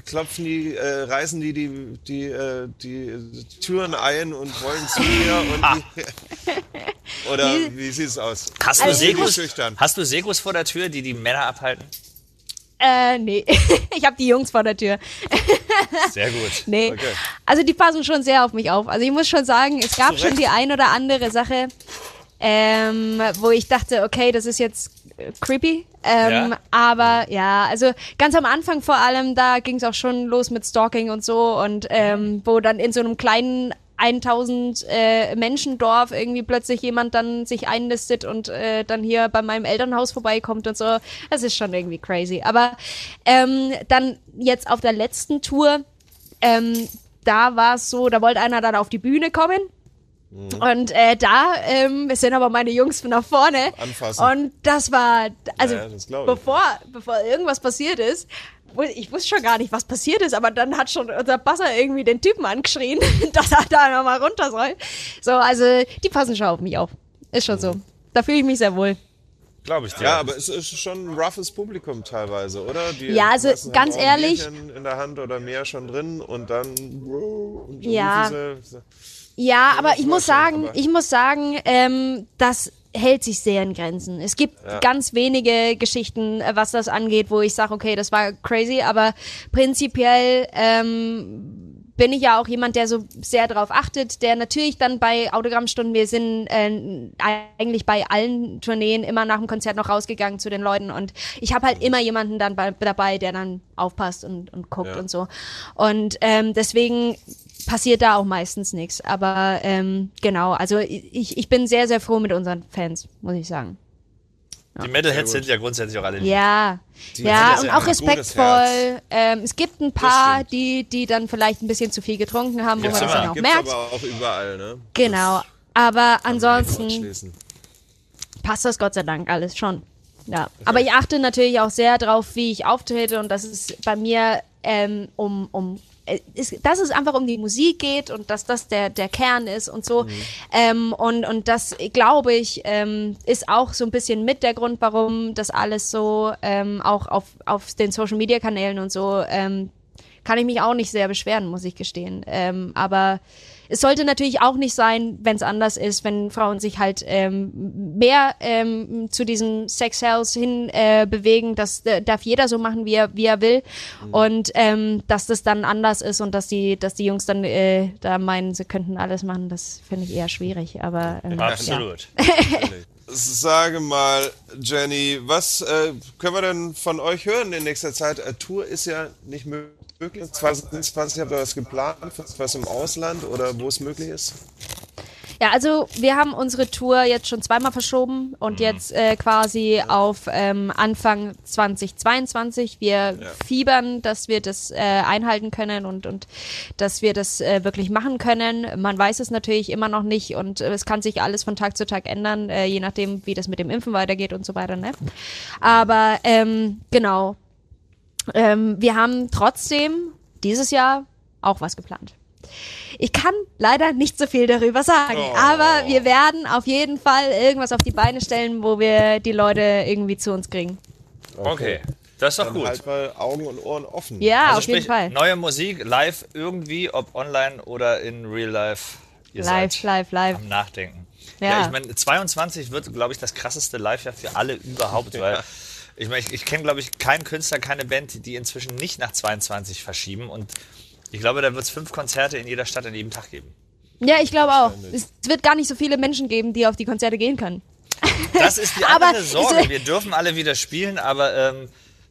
[SPEAKER 2] Klopfen die, äh, reißen die die, die, äh, die Türen ein und wollen zu mir und die, oder wie sieht's aus?
[SPEAKER 3] Hast du,
[SPEAKER 4] Also
[SPEAKER 3] Segus, hast du Segus vor der Tür, die die Männer abhalten?
[SPEAKER 4] Äh, nee. ich habe die Jungs vor der Tür.
[SPEAKER 3] Sehr gut.
[SPEAKER 4] Nee.
[SPEAKER 2] Okay.
[SPEAKER 4] Also die passen schon sehr auf mich auf. Also ich muss schon sagen, es gab schon die ein oder andere Sache, ähm, wo ich dachte, okay, das ist jetzt creepy. Ähm,
[SPEAKER 3] Ja.
[SPEAKER 4] Aber ja, also ganz am Anfang vor allem, da ging es auch schon los mit Stalking und so und ähm, wo dann in so einem kleinen 1000 äh, Menschendorf irgendwie plötzlich jemand dann sich einlistet und äh, dann hier bei meinem Elternhaus vorbeikommt und so. Das ist schon irgendwie crazy. Aber ähm, dann jetzt auf der letzten Tour, ähm, da war es so, da wollte einer dann auf die Bühne kommen. Und äh, da ähm, sind aber meine Jungs nach vorne.
[SPEAKER 2] Anfassen.
[SPEAKER 4] Und das war, also
[SPEAKER 2] Ja, das
[SPEAKER 4] bevor, bevor irgendwas passiert ist, ich wusste schon gar nicht, was passiert ist, aber dann hat schon unser Basser irgendwie den Typen angeschrien, dass er da nochmal runter soll. So, also die passen schon auf mich auf. Ist schon so. Da fühle ich mich sehr wohl.
[SPEAKER 3] Glaube ich dir.
[SPEAKER 2] Ja, aber es ist schon ein roughes Publikum teilweise, oder? Die
[SPEAKER 4] Ja, also ganz
[SPEAKER 2] haben auch ein
[SPEAKER 4] ehrlich-
[SPEAKER 2] in der Hand oder mehr schon drin und dann und
[SPEAKER 4] Ja.
[SPEAKER 2] diese-
[SPEAKER 4] Ja, aber ich muss sagen, ich muss sagen, ähm, das hält sich sehr in Grenzen. Es gibt ganz wenige Geschichten, äh, was das angeht, wo ich sage, okay, das war crazy, aber prinzipiell ähm, bin ich ja auch jemand, der so sehr darauf achtet, der natürlich dann bei Autogrammstunden, wir sind äh, eigentlich bei allen Tourneen immer nach dem Konzert noch rausgegangen zu den Leuten und ich habe halt immer jemanden dann bei, dabei, der dann aufpasst und, und guckt
[SPEAKER 2] Ja.
[SPEAKER 4] und so. Und ähm, deswegen passiert da auch meistens nichts. Aber ähm, genau, also ich, ich bin sehr, sehr froh mit unseren Fans, muss ich sagen.
[SPEAKER 3] Die Metalheads sind ja grundsätzlich auch alle lieb.
[SPEAKER 4] Ja,
[SPEAKER 2] Die
[SPEAKER 4] ja, und
[SPEAKER 2] ja
[SPEAKER 4] auch respektvoll. Ähm, es gibt ein paar, die, die dann vielleicht ein bisschen zu viel getrunken haben, wo
[SPEAKER 3] Gibt's
[SPEAKER 4] man das dann auch
[SPEAKER 2] Gibt's
[SPEAKER 4] merkt.
[SPEAKER 2] aber auch überall, ne?
[SPEAKER 4] Genau. Aber
[SPEAKER 2] man
[SPEAKER 4] ansonsten passt das Gott sei Dank alles schon. Ja, aber ich achte natürlich auch sehr drauf, wie ich auftrete und dass es bei mir ähm, um, um äh, ist, dass es einfach um die Musik geht und dass das der, der Kern ist und so. Ähm, und, und das, glaube ich, ähm, ist auch so ein bisschen mit der Grund, warum das alles so ähm, auch auf, auf den Social-Media-Kanälen und so ähm, kann ich mich auch nicht sehr beschweren, muss ich gestehen. Ähm, aber es sollte natürlich auch nicht sein, wenn es anders ist, wenn Frauen sich halt ähm, mehr ähm, zu diesem Sex Cells hin äh, bewegen. Das äh, darf jeder so machen, wie er, wie er will. Und ähm, dass das dann anders ist und dass die, dass die Jungs dann äh, da meinen, sie könnten alles machen, das finde ich eher schwierig. Aber ähm, Ja.
[SPEAKER 3] Absolut.
[SPEAKER 2] Sage mal, Jenny, was äh, können wir denn von euch hören in nächster Zeit? Äh, Tour ist ja nicht möglich. 2020 habt ihr was geplant, was im Ausland oder wo es möglich ist?
[SPEAKER 4] Ja, also wir haben unsere Tour jetzt schon zweimal verschoben und jetzt äh, quasi auf ähm, Anfang 2022. Wir fiebern, dass wir das äh, einhalten können und, und dass wir das äh, wirklich machen können. Man weiß es natürlich immer noch nicht und äh, es kann sich alles von Tag zu Tag ändern, äh, je nachdem, wie das mit dem Impfen weitergeht und so weiter. Ne? Aber ähm, genau, ähm, wir haben trotzdem dieses Jahr auch was geplant. Ich kann leider nicht so viel darüber sagen, aber wir werden auf jeden Fall irgendwas auf die Beine stellen, wo wir die Leute irgendwie zu uns kriegen.
[SPEAKER 3] Okay. Das ist doch
[SPEAKER 2] Dann
[SPEAKER 3] gut.
[SPEAKER 2] halt mal Augen und Ohren offen.
[SPEAKER 4] Ja,
[SPEAKER 3] also
[SPEAKER 4] auf jeden
[SPEAKER 3] sprich,
[SPEAKER 4] Fall.
[SPEAKER 3] neue Musik live irgendwie, ob online oder in real life. Ihr
[SPEAKER 4] Live,
[SPEAKER 3] seid
[SPEAKER 4] live, live.
[SPEAKER 3] am Nachdenken.
[SPEAKER 4] Ja.
[SPEAKER 3] Ja, ich meine, 22 wird, glaube ich, das krasseste Live-Jahr für alle überhaupt, weil ich meine, ich, ich kenne, glaube ich, keinen Künstler, keine Band, die- die inzwischen nicht nach 22 verschieben und ich glaube, da wird es fünf Konzerte in jeder Stadt an jedem Tag geben.
[SPEAKER 4] Ja, ich glaube auch. Es wird gar nicht so viele Menschen geben, die auf die Konzerte gehen können.
[SPEAKER 3] Das ist die
[SPEAKER 4] Aber
[SPEAKER 3] andere Sorge. Wir dürfen alle wieder spielen, aber ähm,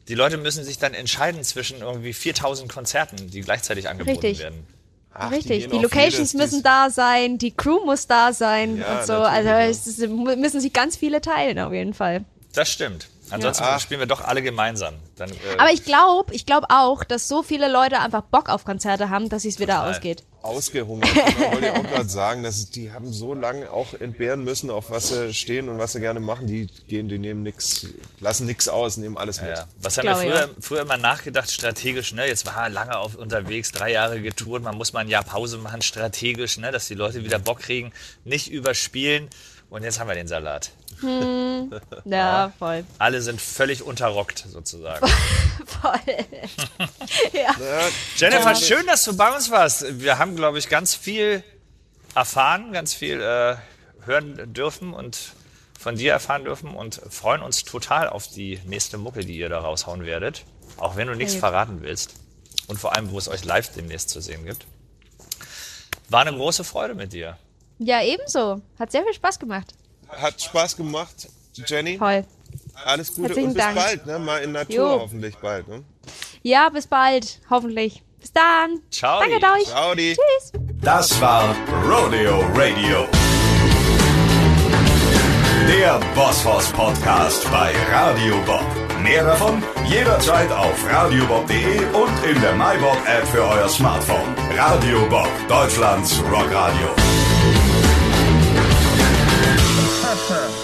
[SPEAKER 3] die Leute müssen sich dann entscheiden zwischen irgendwie 4000 Konzerten, die gleichzeitig angeboten
[SPEAKER 4] Richtig.
[SPEAKER 3] werden.
[SPEAKER 2] Ach,
[SPEAKER 4] Richtig. Die
[SPEAKER 2] auf
[SPEAKER 4] Locations
[SPEAKER 2] jedes,
[SPEAKER 4] müssen da sein, die Crew muss da sein
[SPEAKER 2] Ja,
[SPEAKER 4] und so. Also es müssen sich ganz viele teilen auf jeden Fall.
[SPEAKER 3] Das stimmt. Ansonsten
[SPEAKER 2] Ja.
[SPEAKER 3] spielen wir doch alle gemeinsam. Dann, äh,
[SPEAKER 4] Aber ich glaube, ich glaube auch, dass so viele Leute einfach Bock auf Konzerte haben, dass es wieder
[SPEAKER 3] Total.
[SPEAKER 4] ausgeht.
[SPEAKER 2] Ausgehungert. Da wollte ich auch gerade sagen, dass die haben so lange auch entbehren müssen, auf was sie stehen und was sie gerne machen. Die gehen, die nehmen nix, lassen nichts aus, nehmen alles mit.
[SPEAKER 3] Ja. Was haben wir früher,
[SPEAKER 4] ja.
[SPEAKER 3] früher immer nachgedacht, strategisch, ne? Jetzt war er lange auf, unterwegs, drei Jahre getourt, man muss mal ein Jahr Pause machen, strategisch, ne? Dass die Leute wieder Bock kriegen, nicht überspielen. Und jetzt haben wir den Salat.
[SPEAKER 4] Ja, voll.
[SPEAKER 3] Alle sind völlig unterrockt, sozusagen.
[SPEAKER 4] Voll. ja.
[SPEAKER 3] Jennifer, schön, dass du bei uns warst. Wir haben, glaube ich, ganz viel erfahren, ganz viel äh, hören dürfen und von dir erfahren dürfen und freuen uns total auf die nächste Mucke, die ihr da raushauen werdet. Auch wenn du nichts verraten willst. Und vor allem, wo es euch live demnächst zu sehen gibt. War eine große Freude mit dir.
[SPEAKER 4] ja, ebenso. Hat sehr viel Spaß gemacht.
[SPEAKER 2] Hat Spaß gemacht, Jenny.
[SPEAKER 4] Toll.
[SPEAKER 2] Alles Gute
[SPEAKER 4] Herzlichen
[SPEAKER 2] und bis
[SPEAKER 4] Dank.
[SPEAKER 2] bald, ne? Mal in Natur
[SPEAKER 4] Jo.
[SPEAKER 2] hoffentlich bald. Ne?
[SPEAKER 4] Ja, bis bald. Hoffentlich. Bis dann.
[SPEAKER 3] Ciao.
[SPEAKER 4] Danke, Daui.
[SPEAKER 2] Audi.
[SPEAKER 4] Tschüss.
[SPEAKER 1] Das war Rodeo Radio. Der Bosshaus Podcast bei Radio Bob. Mehr davon jederzeit auf radiobob.de und in der MyBob App für euer Smartphone. Radio Bob, Deutschlands Rockradio. Master.